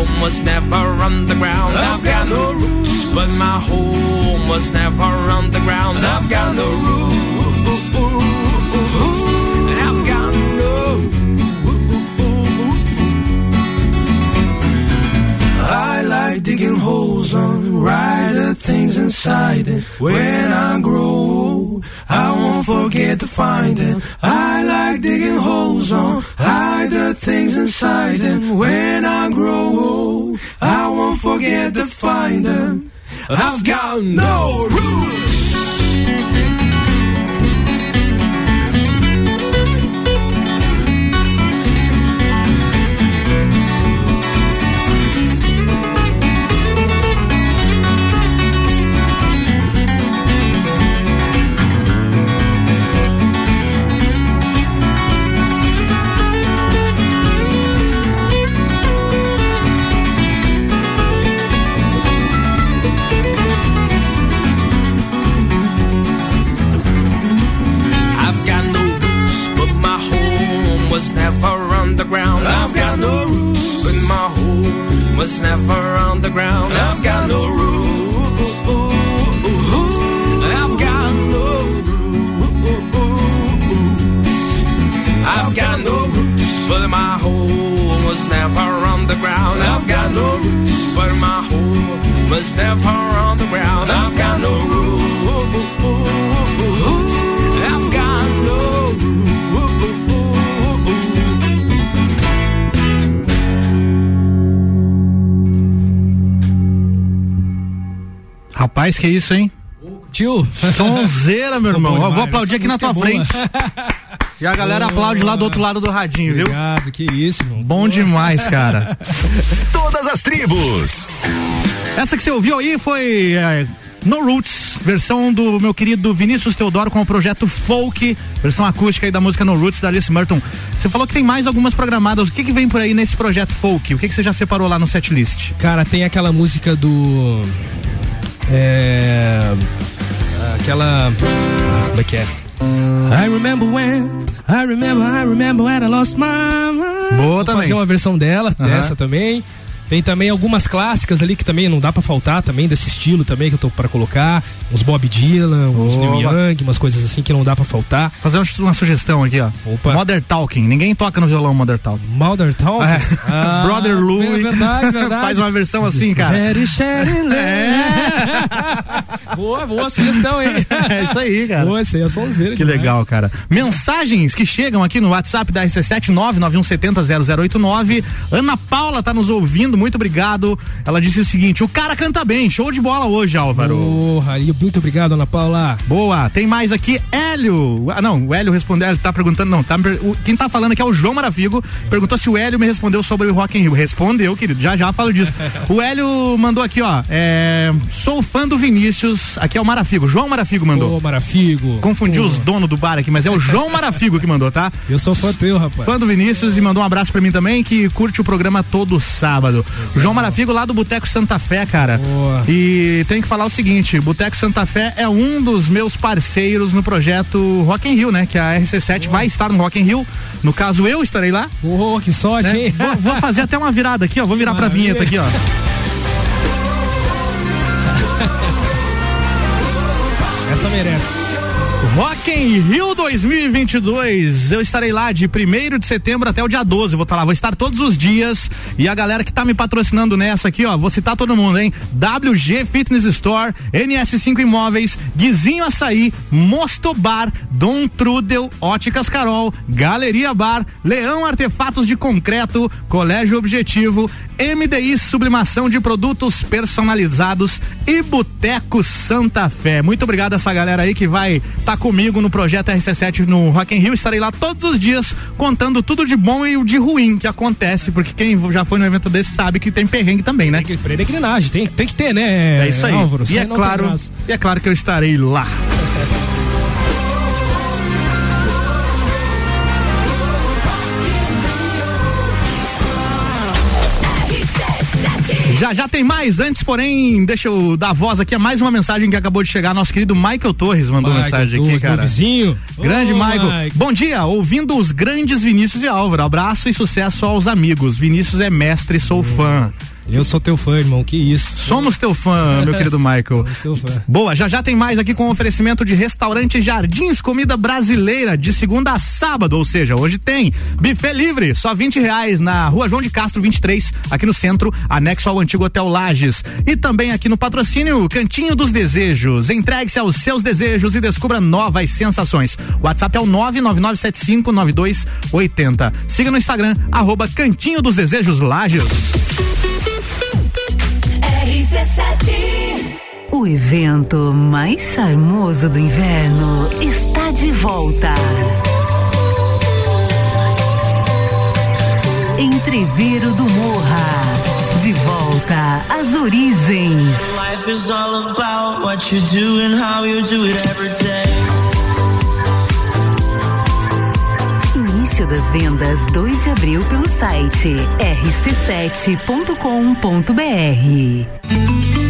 home was never on the ground. I've got no roots, but my home was never on the ground. I've got but my home was never on the ground. I've got no roots, but my home was never on the ground. I've got no roots. I've got no I like digging holes on writer things inside it. When I grow old, I won't forget to find them. I like digging holes on hide the things inside them. When I grow old, I won't forget to find them. I've got no roots. But my home was never on the ground. I've got no roots. I've got no roots. I've got no roots, but my home was never on the ground. I've got no roots, but my home was never on the ground. I've got no roots. Rapaz, que isso, hein? Tio. Sonzeira, meu irmão. Eu vou aplaudir aqui na tua é frente. E a galera aplaude lá do outro lado do radinho, viu? Obrigado, que isso, irmão. Bom demais, cara. Todas as tribos. Essa que você ouviu aí foi é, No Roots, versão do meu querido Vinícius Teodoro com o projeto Folk, versão acústica aí da música No Roots da Alice Merton. Você falou que tem mais algumas programadas. O que que vem por aí nesse projeto Folk? O que que você já separou lá no setlist? Cara, tem aquela música do. É. Aquela. Como é que é? I remember when, I remember, I remember when I lost my mind. Boa Vou também. fazer uma versão dela, Aham. dessa também. Tem também algumas clássicas ali que também não dá pra faltar também desse estilo também que eu tô pra colocar, uns Bob Dylan, uns Neil. Young, umas coisas assim que não dá pra faltar. Fazer uma, sugestão aqui, ó. Opa. Modern Talking. Ninguém toca no violão Modern Talking. Modern Talking? É. Ah, Brother Louie. é verdade, verdade. Faz uma versão assim, cara. Jerry Shelley boa, boa sugestão, hein? É isso aí, cara. Boa, essa aí é sonzeira Que demais. legal, cara. Mensagens que chegam aqui no WhatsApp da RC7 991700089. Ana Paula tá nos ouvindo, muito obrigado. Ela disse o seguinte: o cara canta bem, show de bola hoje, Álvaro. Porra, e muito obrigado, Ana Paula. Boa, tem mais aqui, Hélio. Ah, não, o Hélio respondeu, ele tá perguntando, não, tá, o- quem tá falando aqui é o João Marafigo, perguntou se o Hélio me respondeu sobre o Rock in Rio. Respondeu, querido, já já falo disso. o Hélio mandou aqui, ó, é, sou fã do Vinícius, aqui é o Marafigo, João Marafigo mandou. Ô, Marafigo. Confundi Pô. os donos do bar aqui, mas é o João Marafigo que mandou, tá? Eu sou fã teu, rapaz. Fã do Vinícius e mandou um abraço pra mim também, que curte o programa todo sábado. João Marafigo lá do Boteco Santa Fé, cara. Boa. E tem que falar o seguinte, Boteco Santa Fé é um dos meus parceiros no projeto Rock in Rio, né? Que a RC7 vai estar no Rock in Rio. No caso, eu estarei lá. Ô, que sorte, né? hein? Vou, vou fazer até uma virada aqui, ó. Vou virar pra Maravilha. vinheta aqui, ó. Essa merece. Rock in Rio 2022. Eu estarei lá de 1 de setembro até o dia 12. Vou estar lá, vou estar todos os dias. E a galera que tá me patrocinando nessa aqui, ó, vou citar todo mundo, hein? WG Fitness Store, NS5 Imóveis, Guizinho Açaí, Mosto Bar, Dom Trudel, Óticas Carol, Galeria Bar, Leão Artefatos de Concreto, Colégio Objetivo, MDI Sublimação de Produtos Personalizados e Boteco Santa Fé. Muito obrigado a essa galera aí que vai estar comigo no projeto RC7 no Rock in Rio. Estarei lá todos os dias contando tudo de bom e o de ruim que acontece, porque quem já foi no evento desse sabe que tem perrengue também, né? Peregrinagem, tem, tem que ter, né? É isso aí. Álvaro, e é tem claro, e é claro que eu estarei lá. Já já tem mais. Antes, porém, deixa eu dar voz aqui a mais uma mensagem que acabou de chegar. Nosso querido Michael Torres mandou Michael mensagem Torres, aqui, cara. vizinho. Grande Ô, Michael. Mike. Bom dia, ouvindo os grandes Vinícius e Álvaro. Abraço e sucesso aos amigos. Vinícius é mestre, sou fã. Eu sou teu fã, irmão, que isso. Somos teu fã, meu querido Michael. Somos teu fã. Boa, já já tem mais aqui com oferecimento de restaurante Jardins Comida Brasileira de segunda a sábado, ou seja, hoje tem buffet livre, só 20 reais na rua João de Castro 23, aqui no centro, anexo ao antigo Hotel Lages. E também aqui no patrocínio Cantinho dos Desejos. Entregue-se aos seus desejos e descubra novas sensações. O WhatsApp é o 999759280. Siga no Instagram, arroba Cantinho dos Desejos Lages. O evento mais charmoso do inverno está de volta. Entreveiro do Morra. De volta às origens. Life is all about what you do and how you do it every day. Das vendas 2 de abril pelo site rc7.com.br.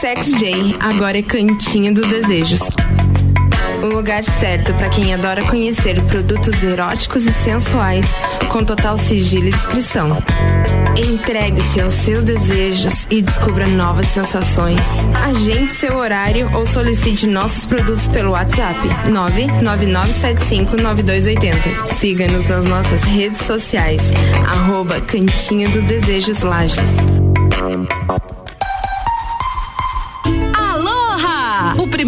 Sex J, agora é Cantinho dos Desejos. O lugar certo para quem adora conhecer produtos eróticos e sensuais com total sigilo e discrição. Entregue-se aos seus desejos e descubra novas sensações. Agende seu horário ou solicite nossos produtos pelo WhatsApp 999759280. Siga-nos nas nossas redes sociais, arroba Cantinho dos Desejos Lages.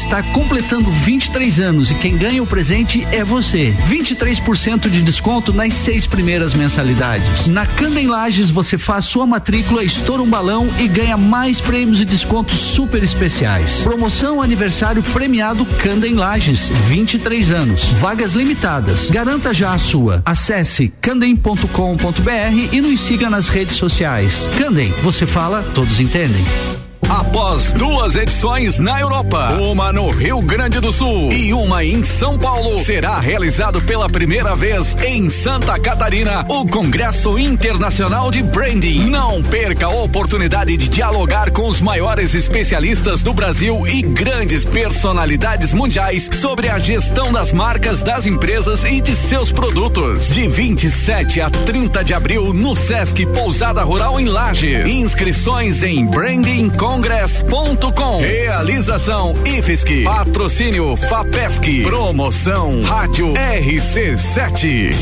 está completando 23 anos e quem ganha o presente é você. 23% de desconto nas seis primeiras mensalidades. Na Cana em Lages você faz sua matrícula, estoura um balão e ganha mais prêmios e descontos super especiais. Promoção aniversário premiado Canda em Lages, 23 anos. Vagas limitadas. Garanta já a sua. Acesse candem.com.br e nos siga nas redes sociais. Candem, você fala, todos entendem. Após duas edições na Europa, uma no Rio Grande do Sul e uma em São Paulo, será realizado pela primeira vez em Santa Catarina o Congresso Internacional de Branding. Não perca a oportunidade de dialogar com os maiores especialistas do Brasil e grandes personalidades mundiais sobre a gestão das marcas das empresas e de seus produtos. De 27 a 30 de abril no Sesc Pousada Rural em Lages. Inscrições em brandingcongress.com. Realização IFSC. Patrocínio FAPESC. Promoção Rádio RC7.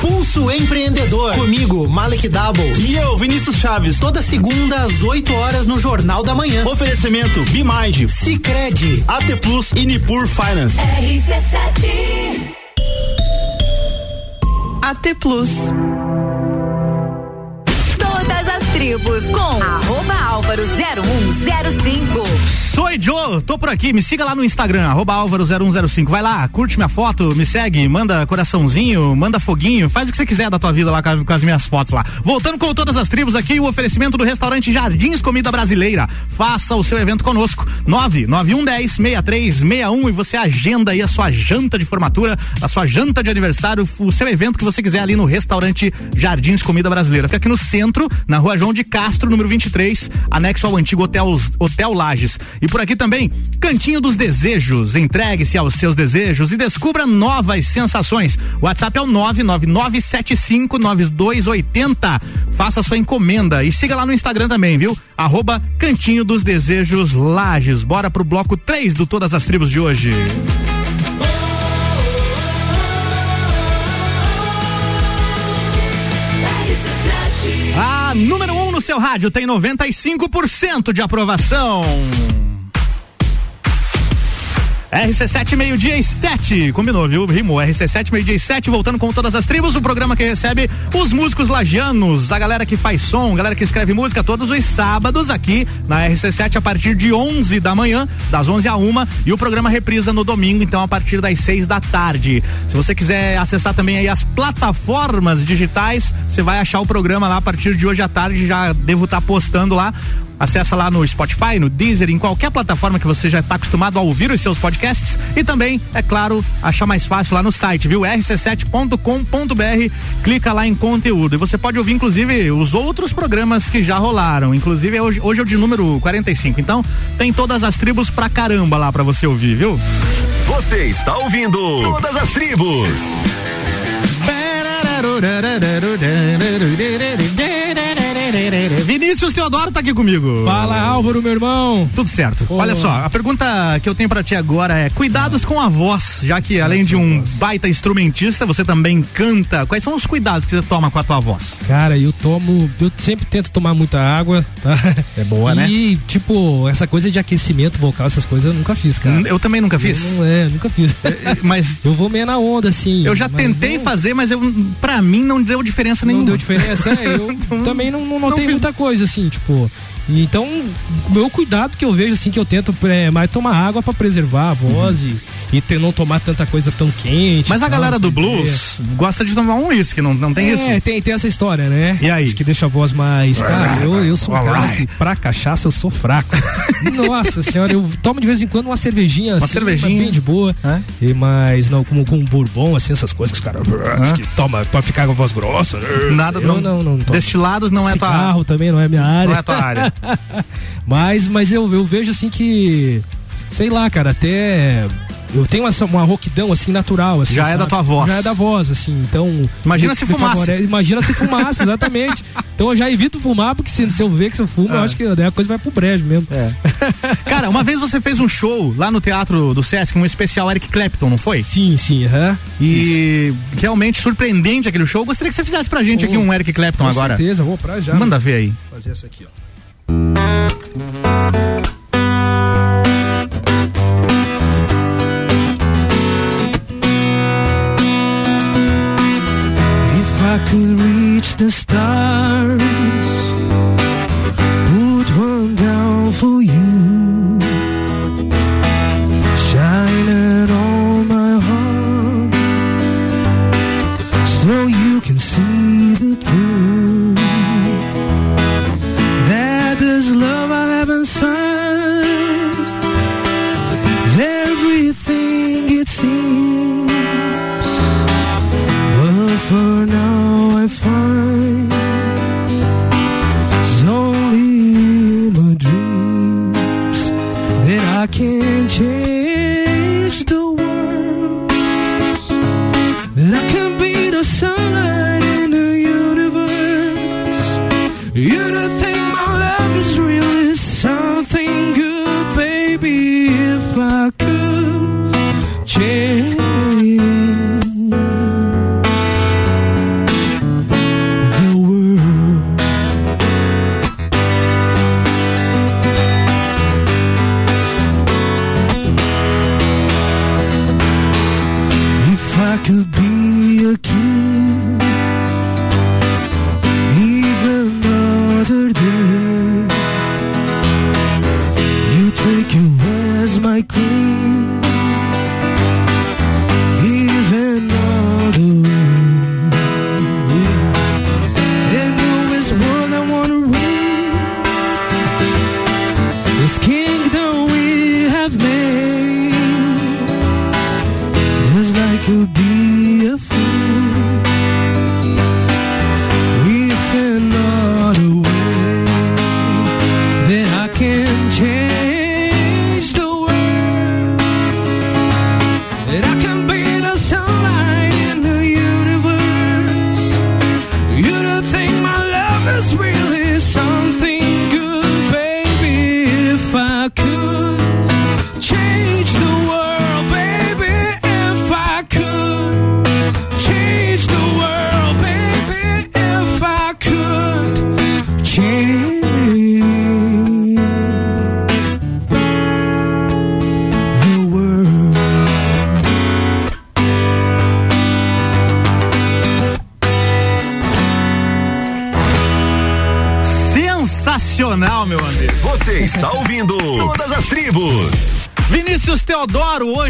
Pulso Empreendedor. Comigo, Malek Double. E eu, Vinícius Chaves. Toda segunda às 8 horas no Jornal da Manhã. Oferecimento Bimind, Cicred, AT Plus e Nipur Finance. RC7 AT Plus. Todas as tribos com arroba álvaro 0105. Sou Joe, tô por aqui, me siga lá no Instagram, arroba álvaro0105. Vai lá, curte minha foto, me segue, manda coraçãozinho, manda foguinho, faz o que você quiser da tua vida lá com, com as minhas fotos lá. Voltando com todas as tribos aqui, o oferecimento do restaurante Jardins Comida Brasileira. Faça o seu evento conosco. 99110 6361 e você agenda aí a sua janta de formatura, a sua janta de aniversário, o seu evento que você quiser ali no restaurante Jardins Comida Brasileira. Fica aqui no centro, na rua João de Castro, número 23, anexo ao antigo Hotel, Hotel Lages. E por aqui também, Cantinho dos Desejos. Entregue-se aos seus desejos e descubra novas sensações. O WhatsApp é o 999759280. faça sua encomenda e siga lá no Instagram também, viu? Arroba Cantinho dos Desejos Lages. Bora pro bloco 3 do Todas as Tribos de hoje. A número 1 um no seu rádio tem 95% de aprovação. RC7 meio-dia e 7. Combinou, viu? Rimou. RC7 meio-dia e 7, voltando com todas as tribos, o programa que recebe os músicos lagianos, a galera que faz som, a galera que escreve música todos os sábados aqui na RC7 a partir de 11 da manhã, das 11 a 1 e o programa reprisa no domingo, então a partir das 6 da tarde. Se você quiser acessar também aí as plataformas digitais, você vai achar o programa lá a partir de hoje à tarde, já devo estar postando lá. Acessa lá no Spotify, no Deezer, em qualquer plataforma que você já está acostumado a ouvir os seus podcasts e também, é claro, achar mais fácil lá no site, viu? rc7.com.br, clica lá em conteúdo. E você pode ouvir, inclusive, os outros programas que já rolaram. Inclusive, hoje, hoje é o de número 45. Então, tem todas as tribos pra caramba lá pra você ouvir, viu? Você está ouvindo Todas as Tribos. Vinícius Teodoro tá aqui comigo. Fala, Álvaro, meu irmão. Tudo certo. Olha só, a pergunta que eu tenho pra ti agora é: cuidados com a voz, já que além de um baita instrumentista, você também canta. Quais são os cuidados que você toma com a tua voz? Cara, eu tomo. Eu sempre tento tomar muita água, tá? É boa, né? E, tipo, essa coisa de aquecimento vocal, essas coisas eu nunca fiz, cara. Eu também nunca fiz. Eu não, é, nunca fiz. mas. Eu vou meio na onda, assim. Eu já tentei não- fazer, mas eu, pra mim não deu diferença nenhuma. Não deu diferença, é, eu também não, não notei muita coisa, assim, tipo. Então, o meu cuidado que eu vejo, assim, que eu tento é mais tomar água pra preservar a voz e, e ter, não tomar tanta coisa tão quente. Mas a tal, galera do blues gosta de tomar um uísque, não, não tem é, isso? tem, tem essa história, né? E aí? Acho que deixa a voz mais. Cara, eu, eu sou um cara que pra cachaça eu sou fraco. Nossa senhora, eu tomo de vez em quando uma cervejinha Uma assim, cervejinha. bem de boa. E, mas não, com, com bourbon, assim, essas coisas que os caras que toma pra ficar com a voz grossa. Nada, eu não- não, não, tomo. Destilados não é tua- Cigarro também não é minha área. Não é tua área. mas mas eu, eu vejo assim que. Sei lá, cara, até. Eu tenho essa, uma rouquidão assim natural. Assim, Já é sabe? da tua voz. Já é da voz, assim. Então. Imagina se fumasse. Imagina se fumasse, exatamente. Então eu já evito fumar, porque se, se eu ver que se eu fumo, eu É. acho que a coisa vai pro brejo mesmo. Cara, uma vez você fez um show lá no teatro do Sesc, um especial Eric Clapton, não foi? Sim, sim, aham. E realmente surpreendente aquele show. Gostaria que você fizesse pra gente aqui um Eric Clapton Com agora. certeza, vou pra já. Manda ver aí. Fazer essa aqui, ó. If I could reach the stars, put one down for you,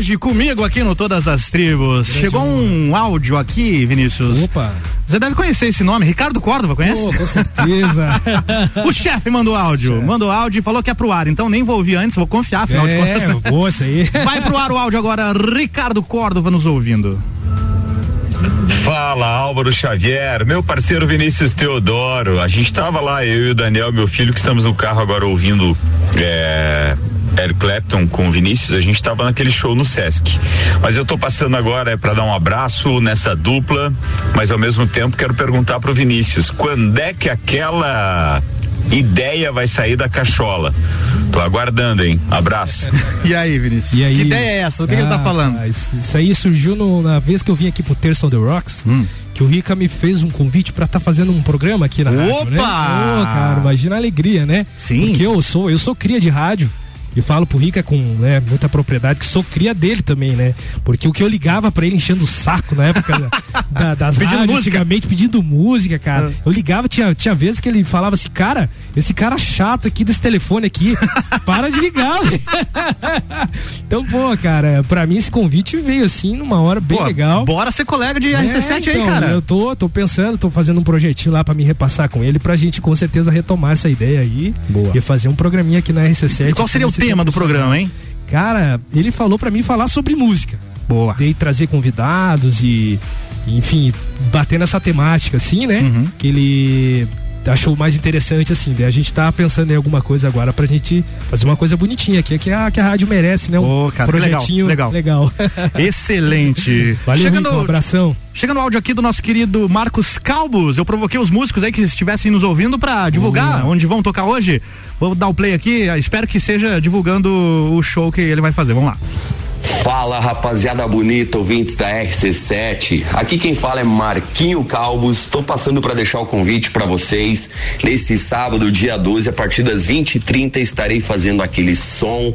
hoje comigo aqui no Todas as Tribos. Chegou um áudio aqui, Vinícius. Opa. Você deve conhecer esse nome, Ricardo Córdova, conhece? Pô, com certeza. o chefe mandou áudio, mandou áudio e falou que é pro ar, então nem vou ouvir antes, vou confiar, afinal de É, contas. boa isso aí. Vai pro ar o áudio agora, Ricardo Córdova nos ouvindo. Fala Álvaro Xavier, meu parceiro Vinícius Teodoro. A gente tava lá, eu e o Daniel, meu filho, que estamos no carro agora ouvindo é, Eric Clapton com o Vinícius. A gente tava naquele show no Sesc. Mas eu tô passando agora é para dar um abraço nessa dupla, mas ao mesmo tempo quero perguntar pro Vinícius, quando é que aquela ideia vai sair da cachola? Tô aguardando, hein? Abraço. E aí, Vinícius? E aí? Que ideia é essa? O que, que ele tá Ah, falando? Isso, aí surgiu no- na vez que eu vim aqui pro Terça on the Rocks, Hum. que o Rica me fez um convite pra estar fazendo um programa aqui na rádio, né? Opa! Ô, cara, imagina a alegria, né? Sim. Porque eu sou, eu sou cria de rádio. E falo pro Rica com né, muita propriedade que sou cria dele também, né? Porque o que eu ligava pra ele enchendo o saco na época da- da- das Pedindo rádios, música. antigamente pedindo música, cara. Ah. Eu ligava, tinha, tinha vezes que ele falava assim, cara, esse cara chato aqui desse telefone aqui, para de ligar. então, pô, cara, pra mim esse convite veio assim numa hora bem Pô, legal. Bora ser colega de É, RC7 aí, então, cara. Eu tô, tô pensando, tô fazendo um projetinho lá pra me repassar com ele, pra gente com certeza retomar essa ideia aí. Boa. E fazer um programinha aqui na RC7. E qual seria o tema do programa, hein? Cara, ele falou pra mim falar sobre música. Boa. Daí trazer convidados e, enfim, bater nessa temática, assim, né? Uhum. Que ele achou mais interessante, assim. Daí a gente tá pensando em alguma coisa agora pra gente fazer uma coisa bonitinha aqui, que a, que a rádio merece, né? Um Ô, cara, que legal, projetinho legal. legal. Excelente. Valeu, Chegando- um abração. Chega no áudio aqui do nosso querido Marcos Calbos. Eu provoquei os músicos aí que estivessem nos ouvindo pra divulgar onde vão tocar hoje. Vou dar o play aqui. Espero que seja divulgando o show que ele vai fazer. Vamos lá. Fala rapaziada bonita, ouvintes da RC7. Aqui quem fala é Marquinho Calbos. Tô passando para deixar o convite para vocês. Nesse sábado, dia 12, a partir das 20h30, estarei fazendo aquele som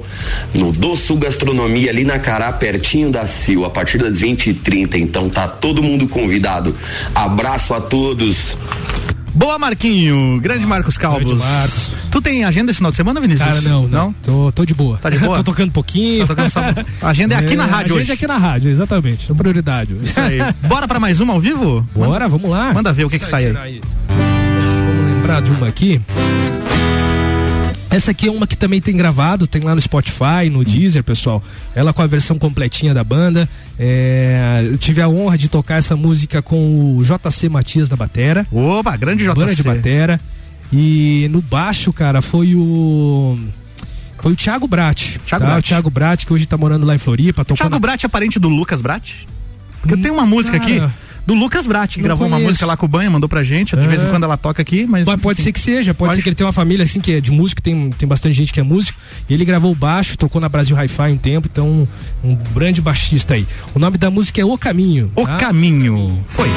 no Do Sul Gastronomia, ali na Cará, pertinho da Sil, a partir das 20h30. Então tá todo mundo convidado. Abraço a todos. Boa, Marquinho. Grande Marcos Calbos. Grande Marcos. Tu tem agenda esse final de semana, Vinícius? Cara, não, não. Tô, tô de boa. Tá de boa? tô tocando um pouquinho. Tá tocando só- A agenda é aqui na rádio A hoje. agenda é aqui na rádio, exatamente. É prioridade. Isso aí. Bora pra mais uma ao vivo? Bora, vamos lá. Manda ver o que que sai será Vamos lembrar de uma aqui. Essa aqui é uma que também tem gravado, tem lá no Spotify, no Deezer, pessoal. Ela com a versão completinha da banda. É, eu tive a honra de tocar essa música com o JC Matias da batera. Opa, grande JC. Banda de batera. E no baixo, cara, foi o foi o Thiago Brat. Thiago tá? Brat. O Thiago Brat, que hoje tá morando lá em Floripa, Thiago na- Brat é parente do Lucas Brat? Porque eu tenho uma música aqui cara, do Lucas Brat, que não gravou uma conheço. música lá com o Banha, mandou pra gente. De É. vez em quando ela toca aqui, mas. Pode, pode ser que seja, pode, ser que ele tenha uma família assim que é de músico, tem, tem bastante gente que é músico. E ele gravou o baixo, tocou na Brasil Hi-Fi um tempo, então um grande baixista aí. O nome da música é O Caminho. O tá? Caminho. Foi.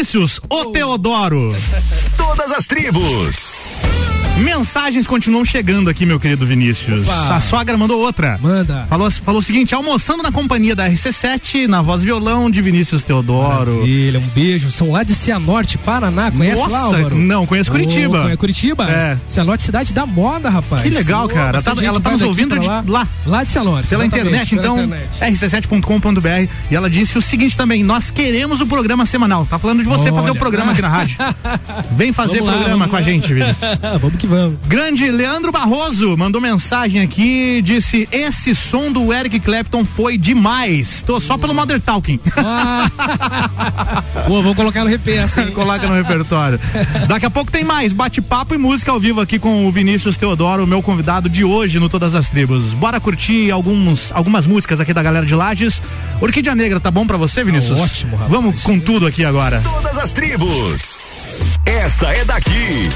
Vinícius, o Teodoro. Todas as tribos. Mensagens continuam chegando aqui, meu querido Vinícius. Opa. A sogra mandou outra. Manda. Falou, falou o seguinte: almoçando na companhia da RC7, na voz violão de Vinícius Teodoro. Maravilha, um beijo. São lá de Cianorte, Paraná. Conhece Nossa, lá, Álvaro? não, conheço Curitiba. Conhece Curitiba? É. Cianorte, cidade da moda, rapaz. Que legal, cara. Tá- ela tá nos ouvindo de lá. lá. Lá de Cianorte. Pela internet, pela então, internet. rc7.com.br. E ela disse o seguinte também: nós queremos o programa semanal. Tá falando de você Olha. fazer o programa aqui na rádio. Vem fazer Vamos lá, programa vamos com a lá. gente, Vinícius. vamos que vamos. Grande Leandro Barroso mandou mensagem aqui, disse: Esse som do Eric Clapton foi demais. Tô só pelo Mother Talking. Pô, vou colocar no RP assim. Coloca no repertório. Daqui a pouco tem mais bate-papo e música ao vivo aqui com o Vinícius Teodoro, meu convidado de hoje no Todas as Tribos. Bora curtir alguns, algumas músicas aqui da galera de Lages. Orquídea Negra, tá bom pra você, Vinícius? ótimo, rapaz. Vamos com tudo aqui agora. Todas as tribos. Essa é daqui.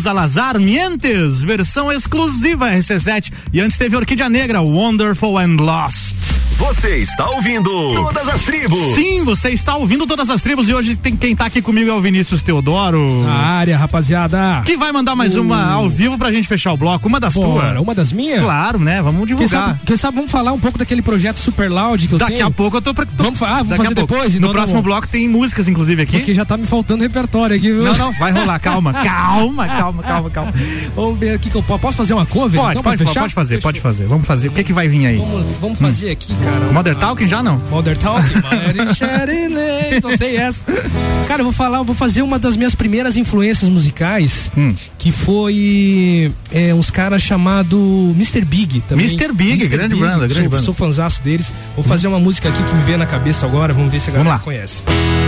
Salazar Mientes, versão exclusiva RC7. E antes teve Orquídea Negra, Wonderful and Lost. Você está ouvindo Todas as tribos. Sim, você está ouvindo todas as tribos e hoje tem, quem tá aqui comigo é o Vinícius Teodoro. Na área, rapaziada. Que vai mandar mais Uh. uma ao vivo pra gente fechar o bloco. Uma das tuas. uma das minhas? Claro, né? Vamos Quem divulgar. sabe, quem sabe vamos falar um pouco daquele projeto Super Loud que eu Daqui tenho? a pouco eu tô. Pre... Vamos, fa- ah, vamos Daqui fazer depois? No Então, próximo não. bloco tem músicas, inclusive, aqui. Porque já tá me faltando repertório aqui, viu? Não, não, vai rolar, calma, calma, calma, calma, calma. Vamos ver aqui que eu posso. Posso fazer uma cover? Pode, então, pode, pode fazer, Fechou. pode fazer. Vamos fazer. O que que vai vir aí? Vamos, vamos fazer aqui, cara. Modern Talking já não? Modern Talking? Não sei essa. Cara, eu vou falar, eu vou fazer uma das minhas primeiras influências musicais, Hum. que foi é, uns caras chamado Mr. Big também. Mr. Big, grande banda, grande sou, banda. Sou fanzaço deles. Vou fazer uma música aqui que me veio na cabeça agora, vamos ver se a galera conhece. Hold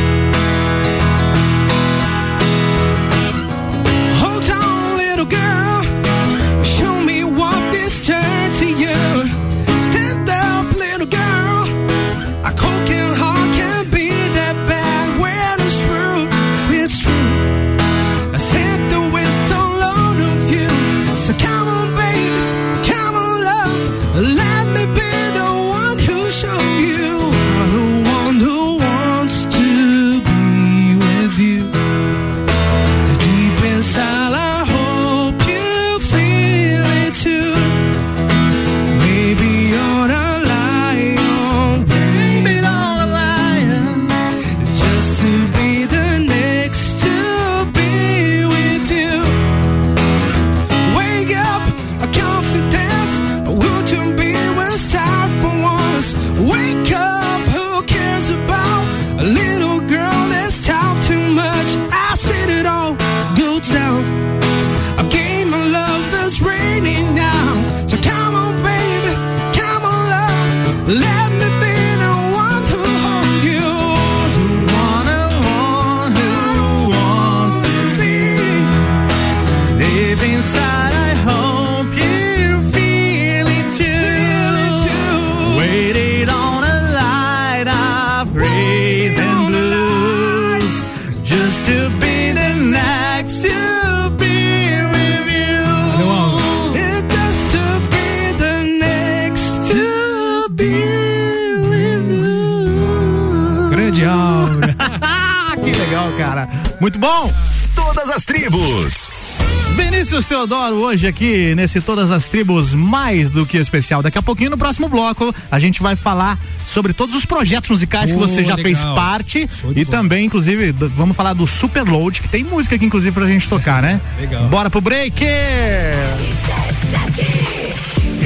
hoje aqui nesse Todas as Tribos mais do que especial. Daqui a pouquinho no próximo bloco a gente vai falar sobre todos os projetos musicais que Oh, você já legal. fez parte e bola. também, inclusive, vamos falar do Superload, que tem música aqui inclusive pra gente tocar, né? Legal. Bora pro break!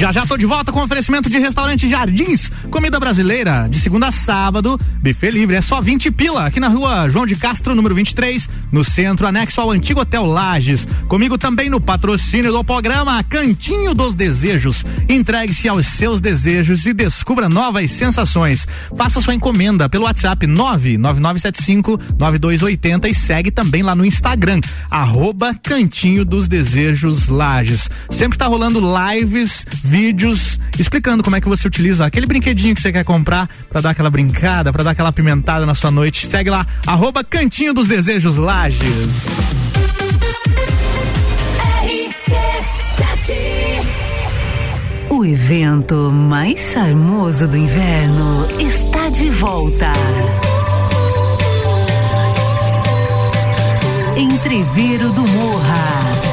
Já já tô de volta com oferecimento de restaurante Jardins, comida brasileira, de segunda a sábado, buffet livre, é só 20 pila, aqui na rua João de Castro, número 23, no centro, anexo ao antigo Hotel Lages. Comigo também no patrocínio do programa Cantinho dos Desejos. Entregue-se aos seus desejos e descubra novas sensações. Faça sua encomenda pelo WhatsApp 99975 9280 e segue também lá no Instagram, arroba Cantinho dos Desejos Lages. Sempre tá rolando lives, vídeos, explicando como é que você utiliza aquele brinquedinho que você quer comprar pra dar aquela brincada, pra dar aquela pimentada na sua noite. Segue lá, arroba Cantinho dos Desejos Lages. O evento mais charmoso do inverno está de volta. Entreveiro do Morra.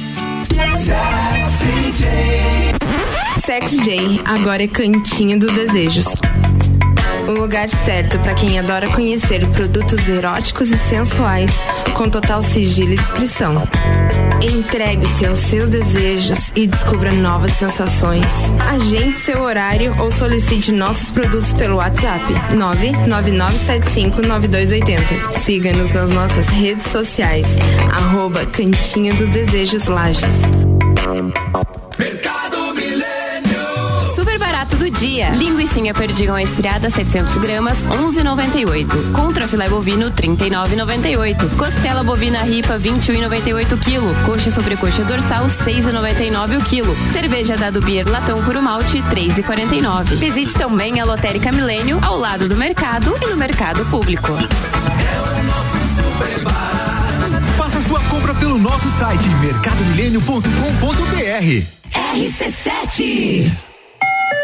Sex J, agora é Cantinho dos Desejos. O lugar certo para quem adora conhecer produtos eróticos e sensuais, com total sigilo e discrição. Entregue-se aos seus desejos e descubra novas sensações. Agende seu horário ou solicite nossos produtos pelo WhatsApp 999759280. Siga-nos nas nossas redes sociais, arroba Cantinho dos Desejos Lages. Mercado dia. Linguiça perdigão esfriada 700 gramas 11,98. Contra filé bovino 39,98. Costela bovina ripa 21,98 kg. Coxa sobre coxa dorsal 6,99 o quilo. Cerveja da Beer latão puro malte 3,49. Visite também a Lotérica Milênio ao lado do mercado e no mercado público. Faça sua compra pelo nosso site mercadomilênio.com.br. RC7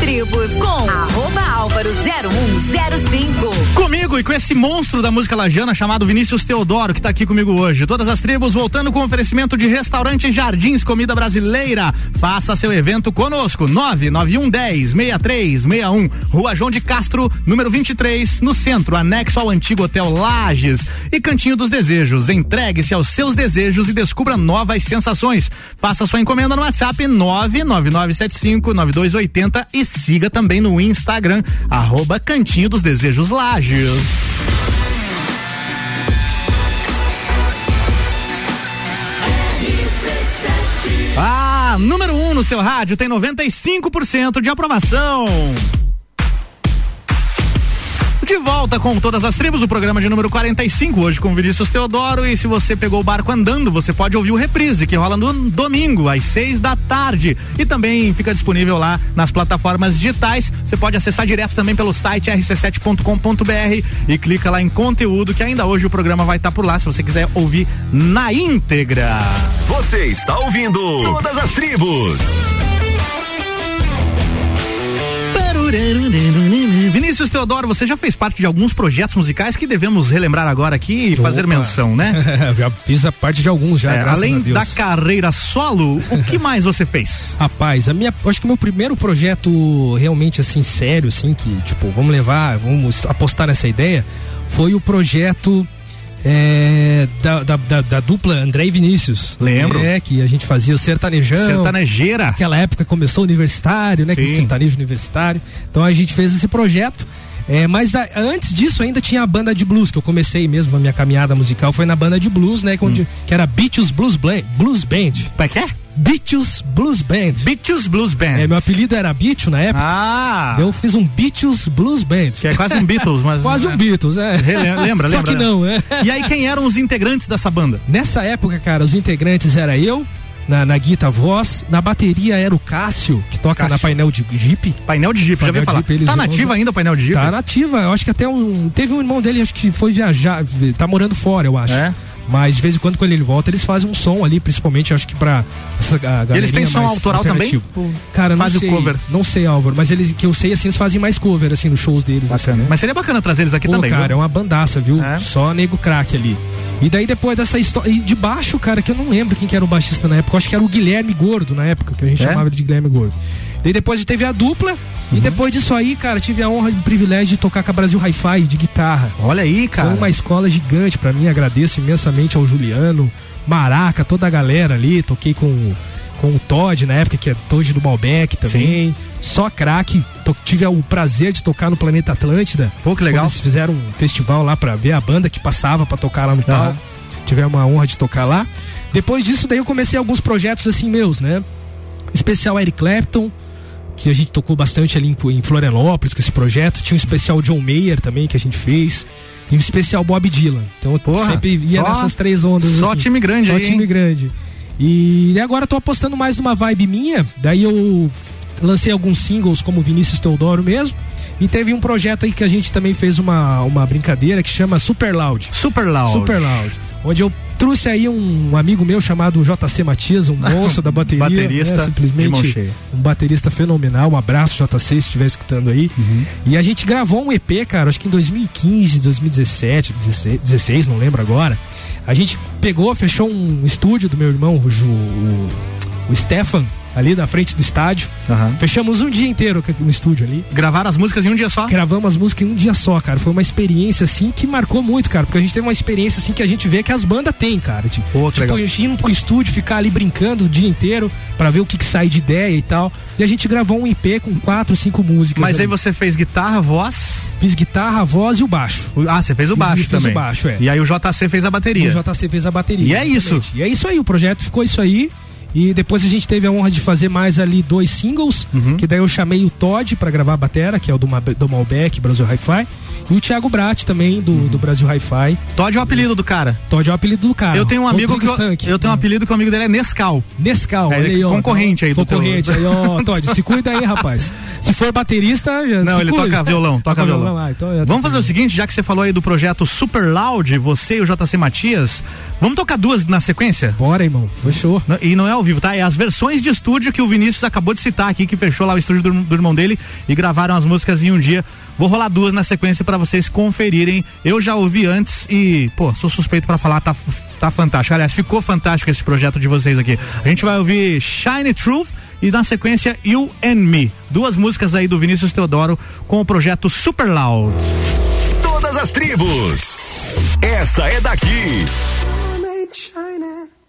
tribos com arroba álvaro 0105. Comigo e com esse monstro da música lajana chamado Vinícius Teodoro, que tá aqui comigo hoje. Todas as tribos voltando com oferecimento de restaurante Jardins Comida Brasileira. Faça seu evento conosco. 99110 6361. Rua João de Castro, número 23, no centro, anexo ao antigo Hotel Lages. E Cantinho dos Desejos. Entregue-se aos seus desejos e descubra novas sensações. Faça sua encomenda no WhatsApp 99975 9280 e siga também no Instagram, arroba Cantinho dos Desejos Lages. Ah, número 1 um no seu rádio tem 95% de aprovação. De volta com todas as tribos, o programa de número 45, hoje com Vinícius Teodoro. E se você pegou o barco andando, você pode ouvir o reprise, que rola no domingo, às seis da tarde. E também fica disponível lá nas plataformas digitais. Você pode acessar direto também pelo site rc7.com.br e clica lá em conteúdo, que ainda hoje o programa vai estar por lá, se você quiser ouvir na íntegra. Você está ouvindo Todas as Tribos. Vinícius Teodoro, você já fez parte de alguns projetos musicais que devemos relembrar agora aqui e fazer menção, né? já fiz a parte de alguns já, É, além da carreira solo, o que mais você fez? Rapaz, a minha, acho que o meu primeiro projeto realmente assim sério, assim que tipo vamos levar, vamos apostar nessa ideia, foi o projeto é, da, da, da- da dupla André e Vinícius. Lembro. É, que a gente fazia o sertanejão. Sertanejeira. Naquela época começou o universitário, né? Que Sim. sertanejo universitário. Então a gente fez esse projeto. É, mas a- antes disso ainda tinha a banda de blues, que eu comecei mesmo a minha caminhada musical, foi na banda de blues, né? Onde, Que era Beatus Blues, Blues Band. Como é que é? Beatus Blues Band. Beatus Blues Band. É, meu apelido era Beatles na época. Ah! Eu fiz um Beatles Blues Band. Que é quase um Beatles, mas. Quase um Beatles, é. Rele- Lembra, Só lembra? que não, é. E aí, quem eram os integrantes dessa banda? Nessa época, cara, os integrantes era eu, na, na guitarra voz, na bateria era o Cássio, que toca Cássio. na painel de Jeep. Painel de Jeep, já Painel veio falar. Jeep, Tá usam- nativa ainda o painel de Jeep? Tá nativa, eu acho que até um. Teve um irmão dele, acho que foi viajar, tá morando fora, eu acho. É? Mas de vez em quando, quando ele volta, eles fazem um som ali, principalmente, acho que pra. Essa, eles têm som autoral também? Ou Cara, não faz sei, cover? Não sei, Álvaro, mas eles, que eu sei, assim, eles fazem mais cover, assim, nos shows deles. Assim, né? Mas seria bacana trazer eles aqui Pô, também. cara, viu? é uma bandaça, viu? É. Só nego craque ali. E daí depois dessa história. E de baixo, cara, que eu não lembro quem que era o baixista na época. Eu acho que era o Guilherme Gordo na época, que a gente É? chamava ele de Guilherme Gordo. Daí depois teve a dupla. Uhum. E depois disso aí, cara, tive a honra e o privilégio de tocar com a Brasil Hi-Fi de guitarra. Olha aí, cara. Foi uma escola gigante pra mim. Agradeço imensamente ao Juliano, Maraca, toda a galera ali. Toquei com, com o Todd na época, que é Todd do Malbec também. Só craque. Tive o prazer de tocar no Planeta Atlântida. Pô, que legal. Eles fizeram um festival lá pra ver a banda que passava pra tocar lá no palco. Tivemos uma honra de tocar lá. Depois disso, daí eu comecei alguns projetos assim meus, né? Especial Eric Clapton, que a gente tocou bastante ali em, Florianópolis com esse projeto. Tinha um especial John Mayer também que a gente fez. E um especial Bob Dylan. Então eu Porra, sempre ia só- nessas três ondas. só assim. time grande Só aí, time hein? grande. E agora tô apostando mais numa vibe minha, daí eu lancei alguns singles como Vinícius Teodoro mesmo. E teve um projeto aí que a gente também fez uma, uma brincadeira que chama Super Loud. Super Loud. Super Loud. Onde eu trouxe aí um amigo meu chamado JC Matias, um monstro da bateria. Baterista né? de mão Simplesmente um baterista fenomenal. Um abraço, JC, se estiver escutando aí. Uhum. E a gente gravou um EP, cara, acho que em 2015, 2017, 16, 16 não lembro agora. A gente pegou, fechou um estúdio do meu irmão, o, o, o Stefan, ali na frente do estádio. Fechamos um dia inteiro no estúdio ali. Gravaram as músicas em um dia só? Gravamos as músicas em um dia só, cara. Foi uma experiência assim que marcou muito, cara. Porque a gente teve uma experiência assim que a gente vê que as bandas têm, cara. Tipo, Pô, tipo a gente ir pro estúdio, ficar ali brincando o dia inteiro pra ver o que, que sai de ideia e tal. E a gente gravou um IP com quatro, cinco músicas. Mas aí ali. você fez guitarra, voz? Fiz guitarra, voz e o baixo. Ah, você fez o Fiz- baixo fiz também. o baixo, é. E aí o JC fez a bateria. E o JC fez a bateria. E é isso. exatamente. E é isso aí, o projeto ficou isso aí. E depois a gente teve a honra de fazer mais ali dois singles, Uhum. que daí eu chamei o Todd pra gravar a batera, que é o do, Ma- do Malbec, Brasil Hi-Fi, e o Thiago Brat também, do, do Brasil Hi-Fi. Todd é o apelido do cara. Todd é o apelido do cara. eu tenho um amigo que Rodrigo eu, Stank. eu tenho um apelido que o amigo dele é Nescau. Nescau, É, olha aí, ó. concorrente aí do Concorrente aí, ó. Todd, se cuida aí, rapaz. Se for baterista, já Não, ele cuida. toca violão, toca violão. ah, então tá Vamos fazer o seguinte, já que você falou aí do projeto Super Loud, você e o JC Matias, vamos tocar duas na sequência? Bora, irmão. Fechou. E não é ao vivo, tá? É as versões de estúdio que o Vinícius acabou de citar aqui, que fechou lá o estúdio do, do irmão dele e gravaram as músicas em um dia. Vou rolar duas na sequência pra vocês conferirem. Eu já ouvi antes e, pô, sou suspeito pra falar, tá, tá fantástico. Aliás, ficou fantástico esse projeto de vocês aqui. A gente vai ouvir Shine Truth e na sequência You and Me. Duas músicas aí do Vinícius Teodoro com o projeto Super Loud. Todas as tribos. Essa é daqui.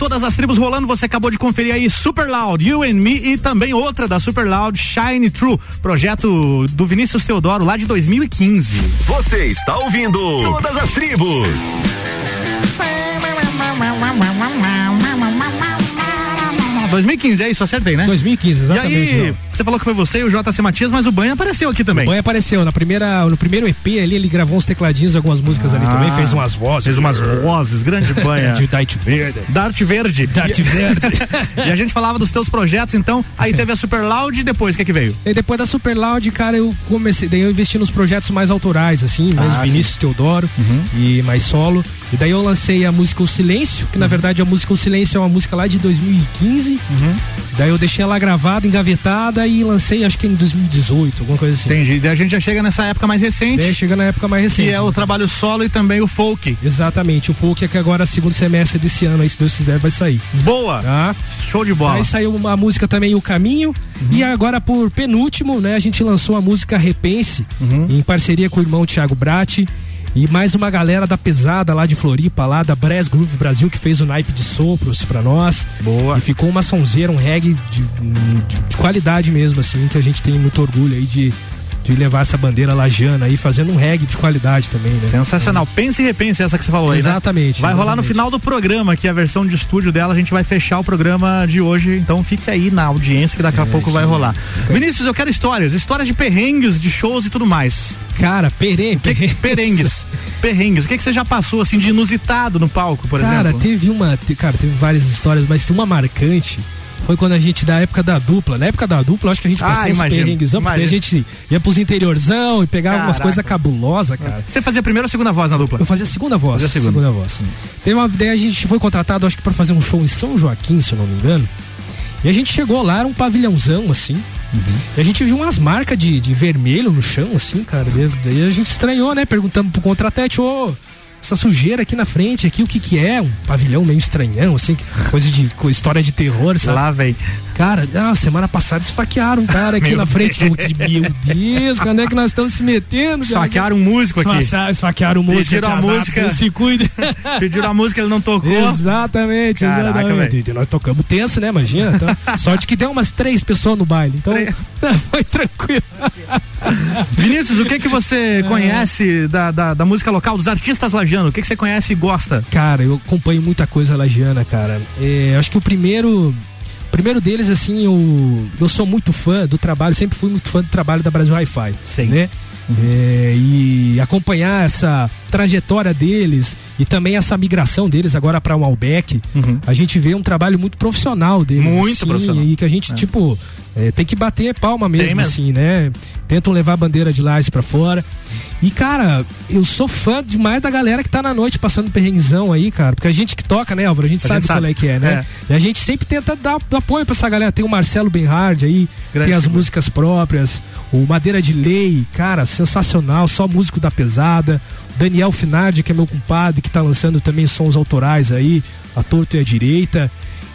todas as tribos rolando, você acabou de conferir aí Super Loud, You and Me e também outra da Super Loud, Shine True, projeto do Vinícius Teodoro lá de 2015. Você está ouvindo Todas as Tribos. 2015, é isso, acertei, né? 2015, exatamente. E aí, não. você falou que foi você e o JC Matias, mas o Banha apareceu aqui também. O Banha apareceu na primeira, no primeiro EP ali, ele gravou uns tecladinhos, algumas músicas ali Ah. também, fez umas vozes. Fez umas vozes, grande Banha. De Dart Verde. Dart Verde. Dart Verde. e a gente falava dos teus projetos, então, aí teve a Super Loud e depois, o que que veio? E depois da Super Loud, cara, eu comecei, daí eu investi nos projetos mais autorais, assim, mais Ah, Vinícius Teodoro e mais solo. E daí eu lancei a música O Silêncio, que na verdade a música O Silêncio é uma música lá de 2015. Daí eu deixei ela gravada, engavetada e lancei acho que em 2018, alguma coisa assim. Entendi. Daí a gente já chega nessa época mais recente. Daí chega na época mais recente. Que é o trabalho solo e também o folk. Exatamente, o folk é que agora segundo semestre desse ano, aí se Deus quiser, vai sair. Boa! Tá? Show de bola. Aí saiu uma música também, O Caminho. E agora, por penúltimo, né, a gente lançou a música Repense, em parceria com o irmão Thiago Bratti. E mais uma galera da pesada lá de Floripa, lá da Brass Groove Brasil, que fez o naipe de sopros pra nós. Boa. E ficou uma sonzeira, um reggae de, de- de qualidade mesmo, assim, que a gente tem muito orgulho aí de, de levar essa bandeira lajana aí, fazendo um reggae de qualidade também, né? Sensacional. Pense e repense essa que você falou aí. né? Exatamente, Vai rolar no exatamente. final do programa aqui a versão de estúdio dela. A gente vai fechar o programa de hoje. Então fique aí na audiência que daqui a pouco vai rolar. Vinícius, eu quero histórias. Histórias de perrengues, de shows e tudo mais. Cara, perengue. Que, perengues. perrengues. O que, que você já passou assim de inusitado no palco, por cara, exemplo? teve uma. Cara, teve várias histórias, mas uma marcante foi quando a gente, da época da dupla. Na época da dupla, acho que a gente Ah, passou uns imagino, perrenguezão, porque a gente ia pros interiorzão e pegava umas Caraca. coisas cabulosas, cara. Você fazia a primeira ou a segunda voz na dupla? Eu fazia a segunda voz. Fazia a segunda. voz. Teve uma ideia, a gente foi contratado, acho que pra fazer um show em São Joaquim, se eu não me engano. E a gente chegou lá, era um pavilhãozão, assim. E a gente viu umas marcas de, de vermelho no chão, assim, cara. Daí- a gente estranhou, né? Perguntamos pro contratante, ô, essa sujeira aqui na frente, aqui, o que que é? Um pavilhão meio estranhão, assim, coisa de história de terror, sabe? Lá, vem. Cara, ah, semana passada esfaquearam um cara aqui Meu na frente. Deus. Eu, Meu Deus, quando é que nós estamos se metendo? Esfaquearam um músico aqui. Esfa- Esfaquearam um músico. Pediram a casado, música. você Se cuida. Pediram a música, ele não tocou. Exatamente, Caraca, exatamente. Nós tocamos tenso, né? Imagina. Então, sorte que deu umas três pessoas no baile. Então, foi tranquilo. Vinícius, o que que você conhece da, da, da música local, dos artistas lajanos? O que que você conhece e gosta? Cara, eu acompanho muita coisa lagiana, cara. É, acho que o primeiro. Primeiro deles, assim, eu, eu sou muito fã do trabalho, sempre fui muito fã do trabalho da Brasil Hi-Fi. Sim. Né? É, e acompanhar essa trajetória deles e também essa migração deles agora para o Malbec, a gente vê um trabalho muito profissional deles. Muito assim, profissional. E que a gente, É. tipo, é, tem que bater palma mesmo, mesmo. assim, né? Tentam levar a bandeira de Lages pra fora. E, cara, eu sou fã demais da galera que tá na noite passando perrenguezão aí, cara. Porque a gente que toca, né, Álvaro? A gente A sabe gente qual sabe. é que é, né? E a gente sempre tenta dar apoio pra essa galera. Tem o Marcelo Benhard aí, Grande tem as figura. músicas próprias. O Madeira de Lei, cara, sensacional. Só músico da pesada. Daniel Finardi, que é meu compadre, que tá lançando também sons autorais aí, a torto e a direita.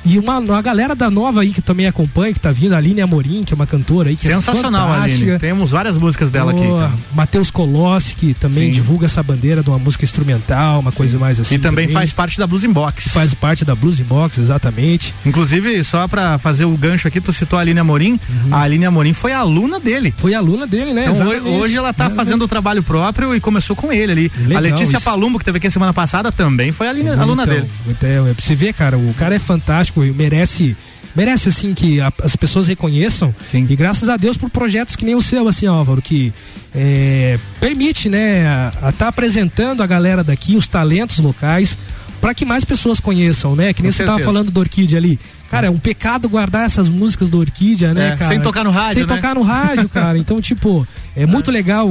E uma, uma galera da nova aí que também acompanha, que tá vindo, a Aline Amorim, que é uma cantora aí que Sensacional, é. Aline. Temos várias músicas dela aqui. Cara. Matheus Colossi, que também Sim. divulga essa bandeira de uma música instrumental, uma coisa mais assim. E também faz parte da Blues Inbox. Faz parte da Blues Box, exatamente. Inclusive, só pra fazer o gancho aqui, tu citou a Aline Amorim. A Aline Amorim foi aluna dele. Foi aluna dele, né? Então, Exatamente. hoje ela tá É, fazendo o trabalho próprio e começou com ele ali. Legal a Letícia isso. Palumbo, que teve aqui a semana passada, também foi aline- aluna então, dele. Então, é pra você ver, cara, o cara é fantástico e merece. Merece, assim, que a- as pessoas reconheçam. E graças a Deus por projetos que nem o seu, assim, Álvaro, que é, permite, né, a estar apresentando a galera daqui, os talentos locais, para que mais pessoas conheçam, né? Que nem Com você tava certeza. falando do Orquídea ali. Cara, é um pecado guardar essas músicas do Orquídea, né, É, cara? sem tocar no rádio, Sem né? tocar no rádio, cara. Então, tipo, é muito legal.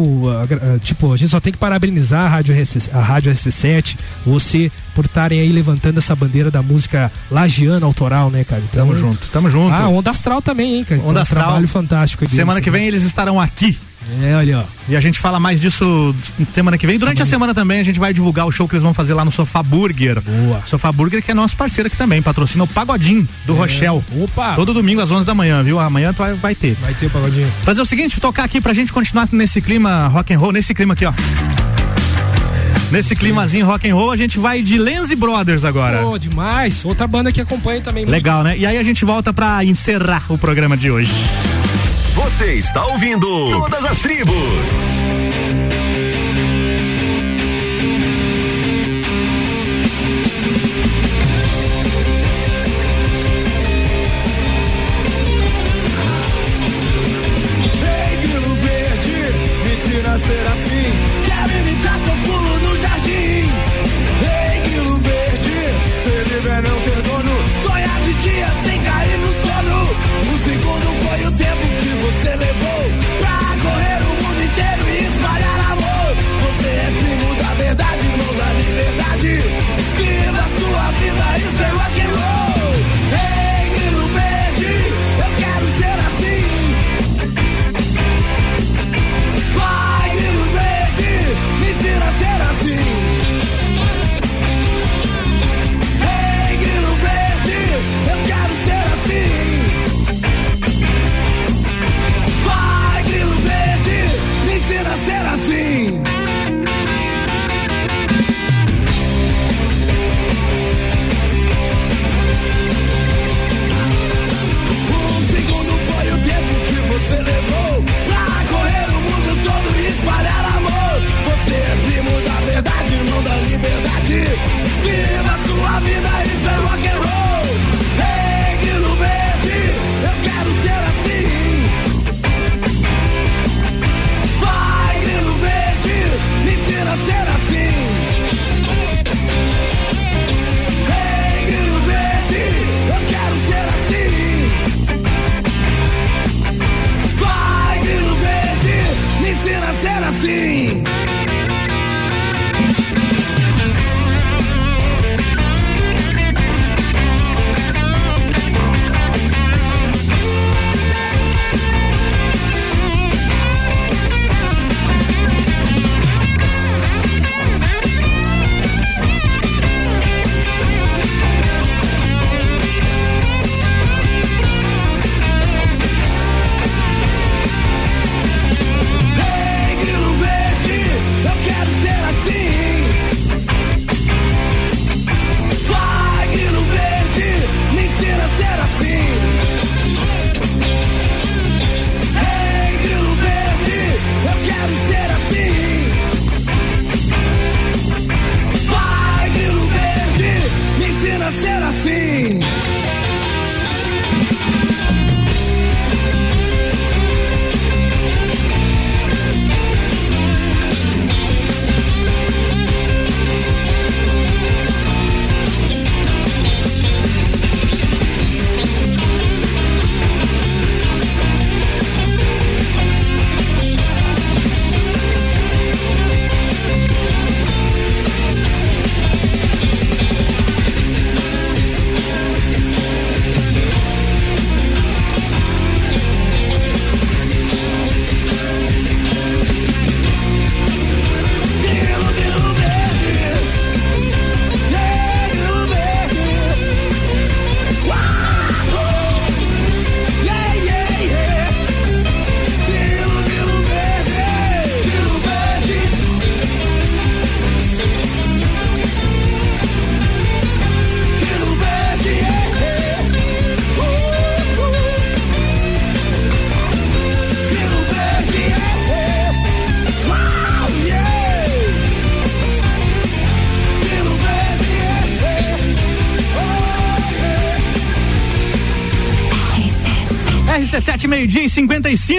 tipo, a gente só tem que parabenizar a Rádio, RC, a Rádio RC7, você, por estarem aí levantando essa bandeira da música lagiana autoral, né, cara? Então, Tamo junto, tamo junto. Ah, Onda Astral também, hein, cara? Onda Então, Astral. Um trabalho fantástico. deles Semana que vem eles estarão aqui. É, olha, ó. E a gente fala mais disso semana que vem. Durante semana. a semana também a gente vai divulgar o show que eles vão fazer lá no Sofá Burger. Boa. Sofá Burger que é nosso parceiro aqui também, patrocina o Pagodinho do é. Rochel. Opa! Todo domingo às 11 da manhã, viu? Amanhã tu vai, vai ter. Vai ter Pagodinho. Fazer o seguinte, tocar aqui pra gente continuar nesse clima rock and roll, nesse clima aqui, ó. Nesse Sim. climazinho rock and roll, a gente vai de Lenzi Brothers agora. Pô, demais. Outra banda que acompanha também. Legal, muito. né? E aí a gente volta pra encerrar o programa de hoje. Você está ouvindo Todas as Tribos.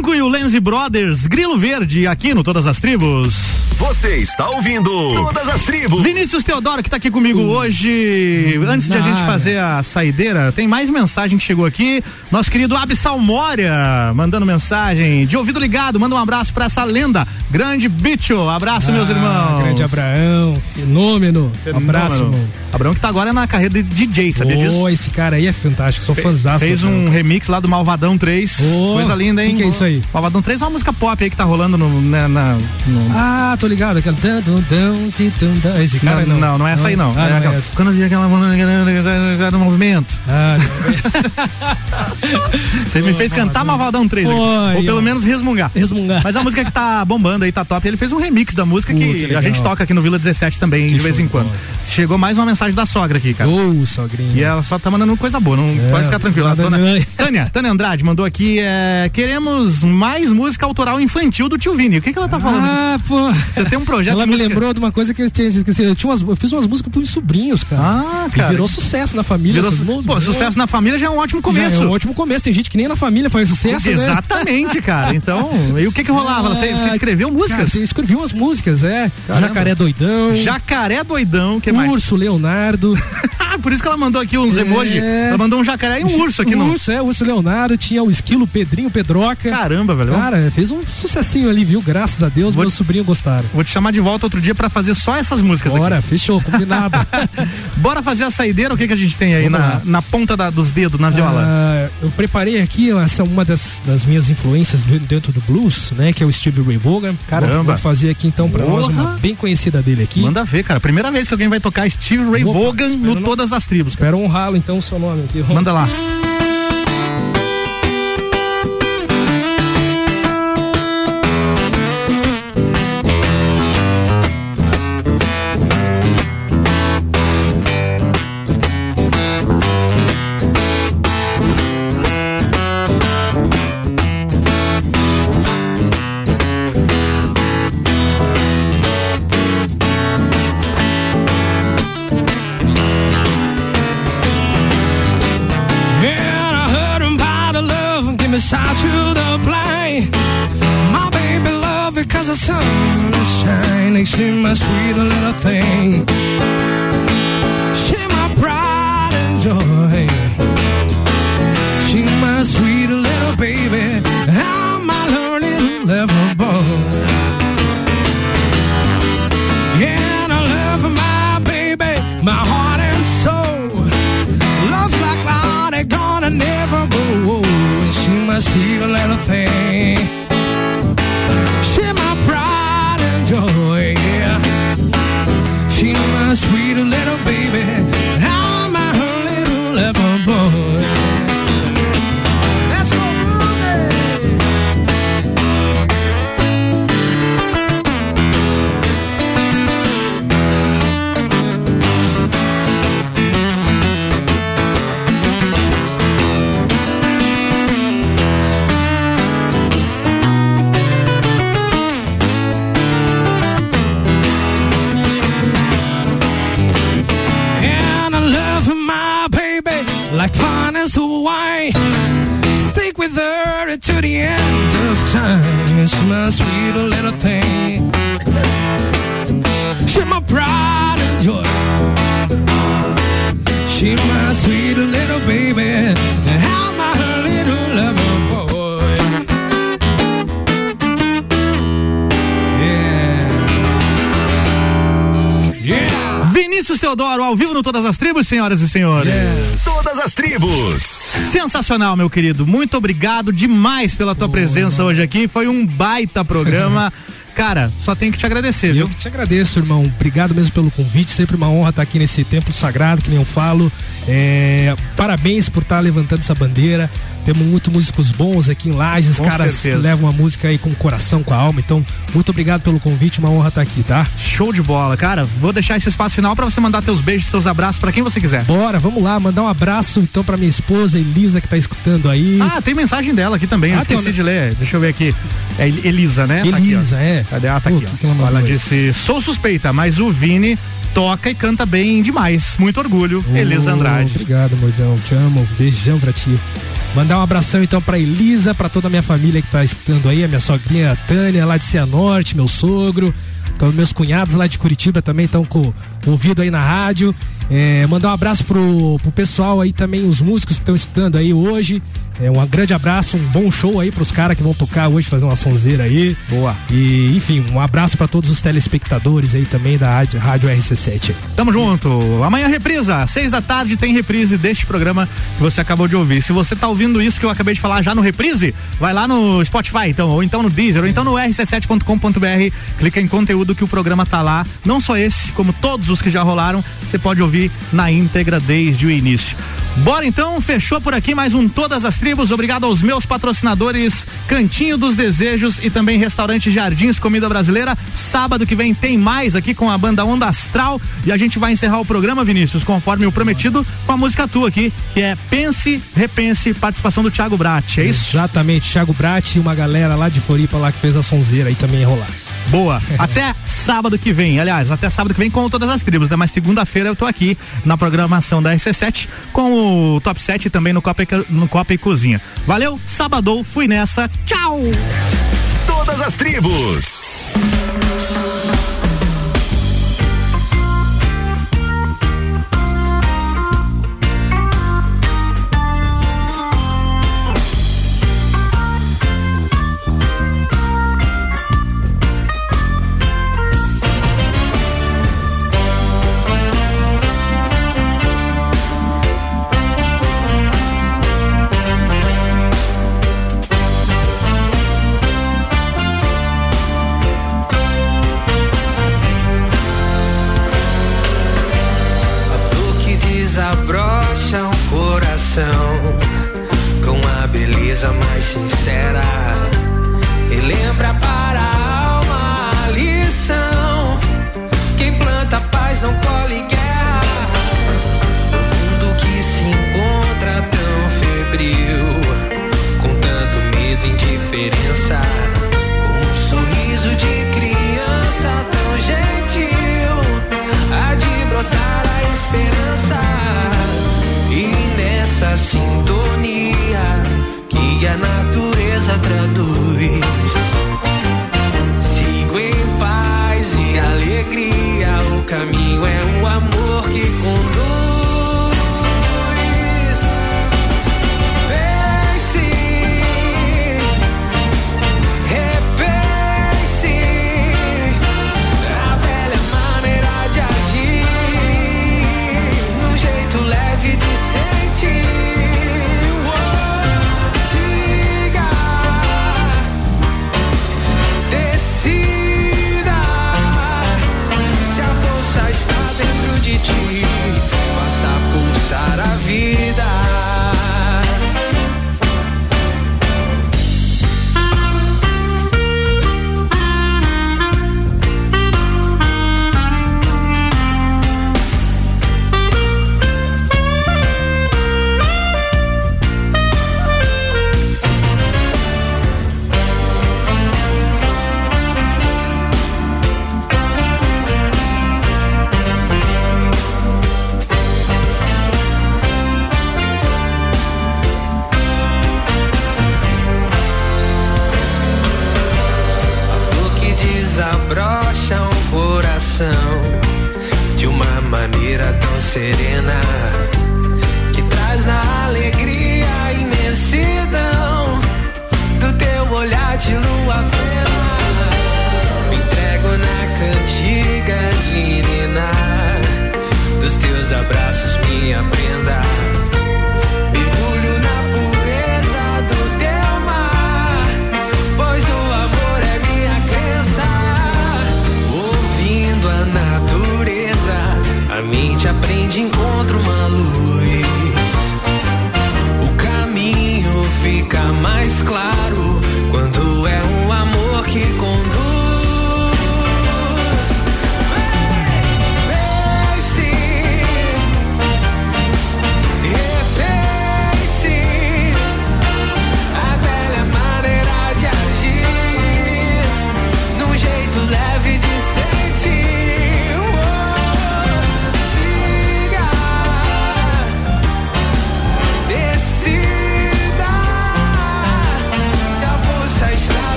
5 e o Lenzi Brothers, Grilo Verde, aqui no Todas as Tribos. Você está ouvindo Todas as Tribos. Vinícius Teodoro, que está aqui comigo hum. hoje. Antes de a gente fazer a saideira, tem mais mensagem que chegou aqui. Nosso querido Abissal Moria, mandando mensagem. De ouvido ligado, manda um abraço para essa lenda. Grande bicho. Abraço, ah, meus irmãos. Grande Abraão, fenômeno. fenômeno. Abraço, irmão. Cabrão, que tá agora na carreira de DJ, sabia oh, disso? esse cara aí é fantástico, sou Fe, fãzão. Fez um cara. remix lá do Malvadão 3. Oh, coisa linda, hein? O que, que, é isso aí? Malvadão 3 é uma música pop aí que tá rolando no. Na, na no... Ah, tô ligado. Aquela. Esse cara não. Não, não, não é essa aí não. Ah, é é aquela... Quando eu vi aquela. Né, né, movimento. Ah, é Você me fez cantar Malvadão 3 aqui. Ou pelo menos resmungar. Resmungar. Mas a música que tá bombando aí, tá top. Ele fez um remix da música que, a gente toca aqui no Vila 17 também, de vez em quando. Chegou mais uma mensagem da sogra aqui, cara. Ô, sogrinha. E ela só tá mandando coisa boa, não É, pode ficar tranquila. Dona. Tânia, Tânia Andrade mandou aqui, é, queremos mais música autoral infantil do tio Vini. O que que ela tá falando? Ah, pô. Você tem um projeto Ela me música? lembrou de uma coisa que eu tinha esquecido. Eu, tinha umas, eu fiz umas músicas pros sobrinhos, cara. Ah, cara. E virou sucesso na família. Virou su-. Pô, sucesso na família já é um ótimo começo. Já é um ótimo começo. Tem gente que nem na família faz sucesso, né? Exatamente, cara. Então, e o que que rolava? Você, você escreveu músicas? Cara, eu escrevi umas músicas, é. Caramba. Jacaré Doidão. Jacaré doidão, que mais? Urso Leonardo. Ah, por isso que ela mandou aqui uns É. emojis. Ela mandou um jacaré e um urso aqui no. urso, é, urso Leonardo, tinha o esquilo Pedrinho Pedroca. Caramba, velho. Cara, fez um sucessinho ali, viu? Graças a Deus, Vou- meus sobrinhos gostaram. Vou te chamar de volta outro dia pra fazer só essas músicas Bora, aqui. fechou, combinado. Bora fazer a saideira, o que que a gente tem aí na, na ponta da- dos dedos, na viola? Ah, eu preparei aqui essa uma das, das minhas influências dentro do blues, né? Que é o Steve Ray Vaughan. Caramba. Vou fazer aqui então pra nós uma bem conhecida dele aqui. Manda ver, cara. Primeira vez que alguém vai tocar Steve Ray Espero no Todas as Tribos. Espero honrá-lo então o seu nome aqui. Manda lá. Joy. Ao vivo no Todas as Tribos, senhoras e senhores. Todas as tribos. Sensacional, meu querido. Muito obrigado demais pela tua presença hoje aqui. Foi um baita programa. Cara, só tenho que te agradecer? Eu que te agradeço, irmão. Obrigado mesmo pelo convite. Sempre uma honra estar aqui nesse templo sagrado, que nem eu falo. É, parabéns por estar levantando essa bandeira. Temos muitos músicos bons aqui em Lages, Com caras certeza. que levam a música aí com o coração, com a alma. Então, muito obrigado pelo convite, uma honra estar aqui, tá? Show de bola, cara. Vou deixar esse espaço final pra você mandar teus beijos, teus abraços pra quem você quiser. Bora, vamos lá, mandar um abraço então pra minha esposa Elisa que tá escutando aí. Ah, tem mensagem dela aqui também, eu Ah, tem esqueci uma- de ler. Deixa eu ver aqui. É El- Elisa, né? Tá aqui. Elisa, é. Cadê? Ah, tá Pô, aqui, que ela ela disse: sou suspeita, mas o Vini toca e canta bem demais. Muito orgulho. Elisa Ô, Andrade. Obrigado, Moisão. Te amo. Beijão pra ti. Mandar um abração então pra Elisa, pra toda a minha família que tá escutando aí, a minha sogrinha Tânia, lá de Cianorte, meu sogro. Então, meus cunhados lá de Curitiba também estão com ouvido aí na rádio. É, mandar um abraço pro, pro pessoal aí também, os músicos que estão escutando aí hoje. É um grande abraço, um bom show aí pros caras que vão tocar hoje, fazer uma sonzeira aí. Boa. E, enfim, um abraço para todos os telespectadores aí também da rádio, rádio RC7. Tamo junto. Amanhã reprisa, seis da tarde tem reprise deste programa que você acabou de ouvir. Se você tá ouvindo isso que eu acabei de falar já no reprise, vai lá no Spotify então, ou então no Deezer, ou então no rc7.com.br, clica em conteúdo que o programa tá lá. Não só esse, como todos os que já rolaram, você pode ouvir na íntegra desde o início. Bora então, fechou por aqui mais um Todas as Tribos. Obrigado aos meus patrocinadores Cantinho dos Desejos e também Restaurante Jardins Comida Brasileira. Sábado que vem tem mais aqui com a banda Onda Astral e a gente vai encerrar o programa, Vinícius, conforme o prometido, com a música tua aqui, que é Pense, Repense, participação do Thiago Brat, é isso? Exatamente, Thiago Brat e uma galera lá de Floripa lá que fez a sonzeira aí também rolar. Boa. Até sábado que vem. Aliás, até sábado que vem com todas as tribos, né? Mas segunda-feira eu tô aqui na programação da RC7 com o Top 7 também no Copa, e- no Copa e Cozinha. Valeu, sábado, fui nessa. Tchau! Todas as tribos.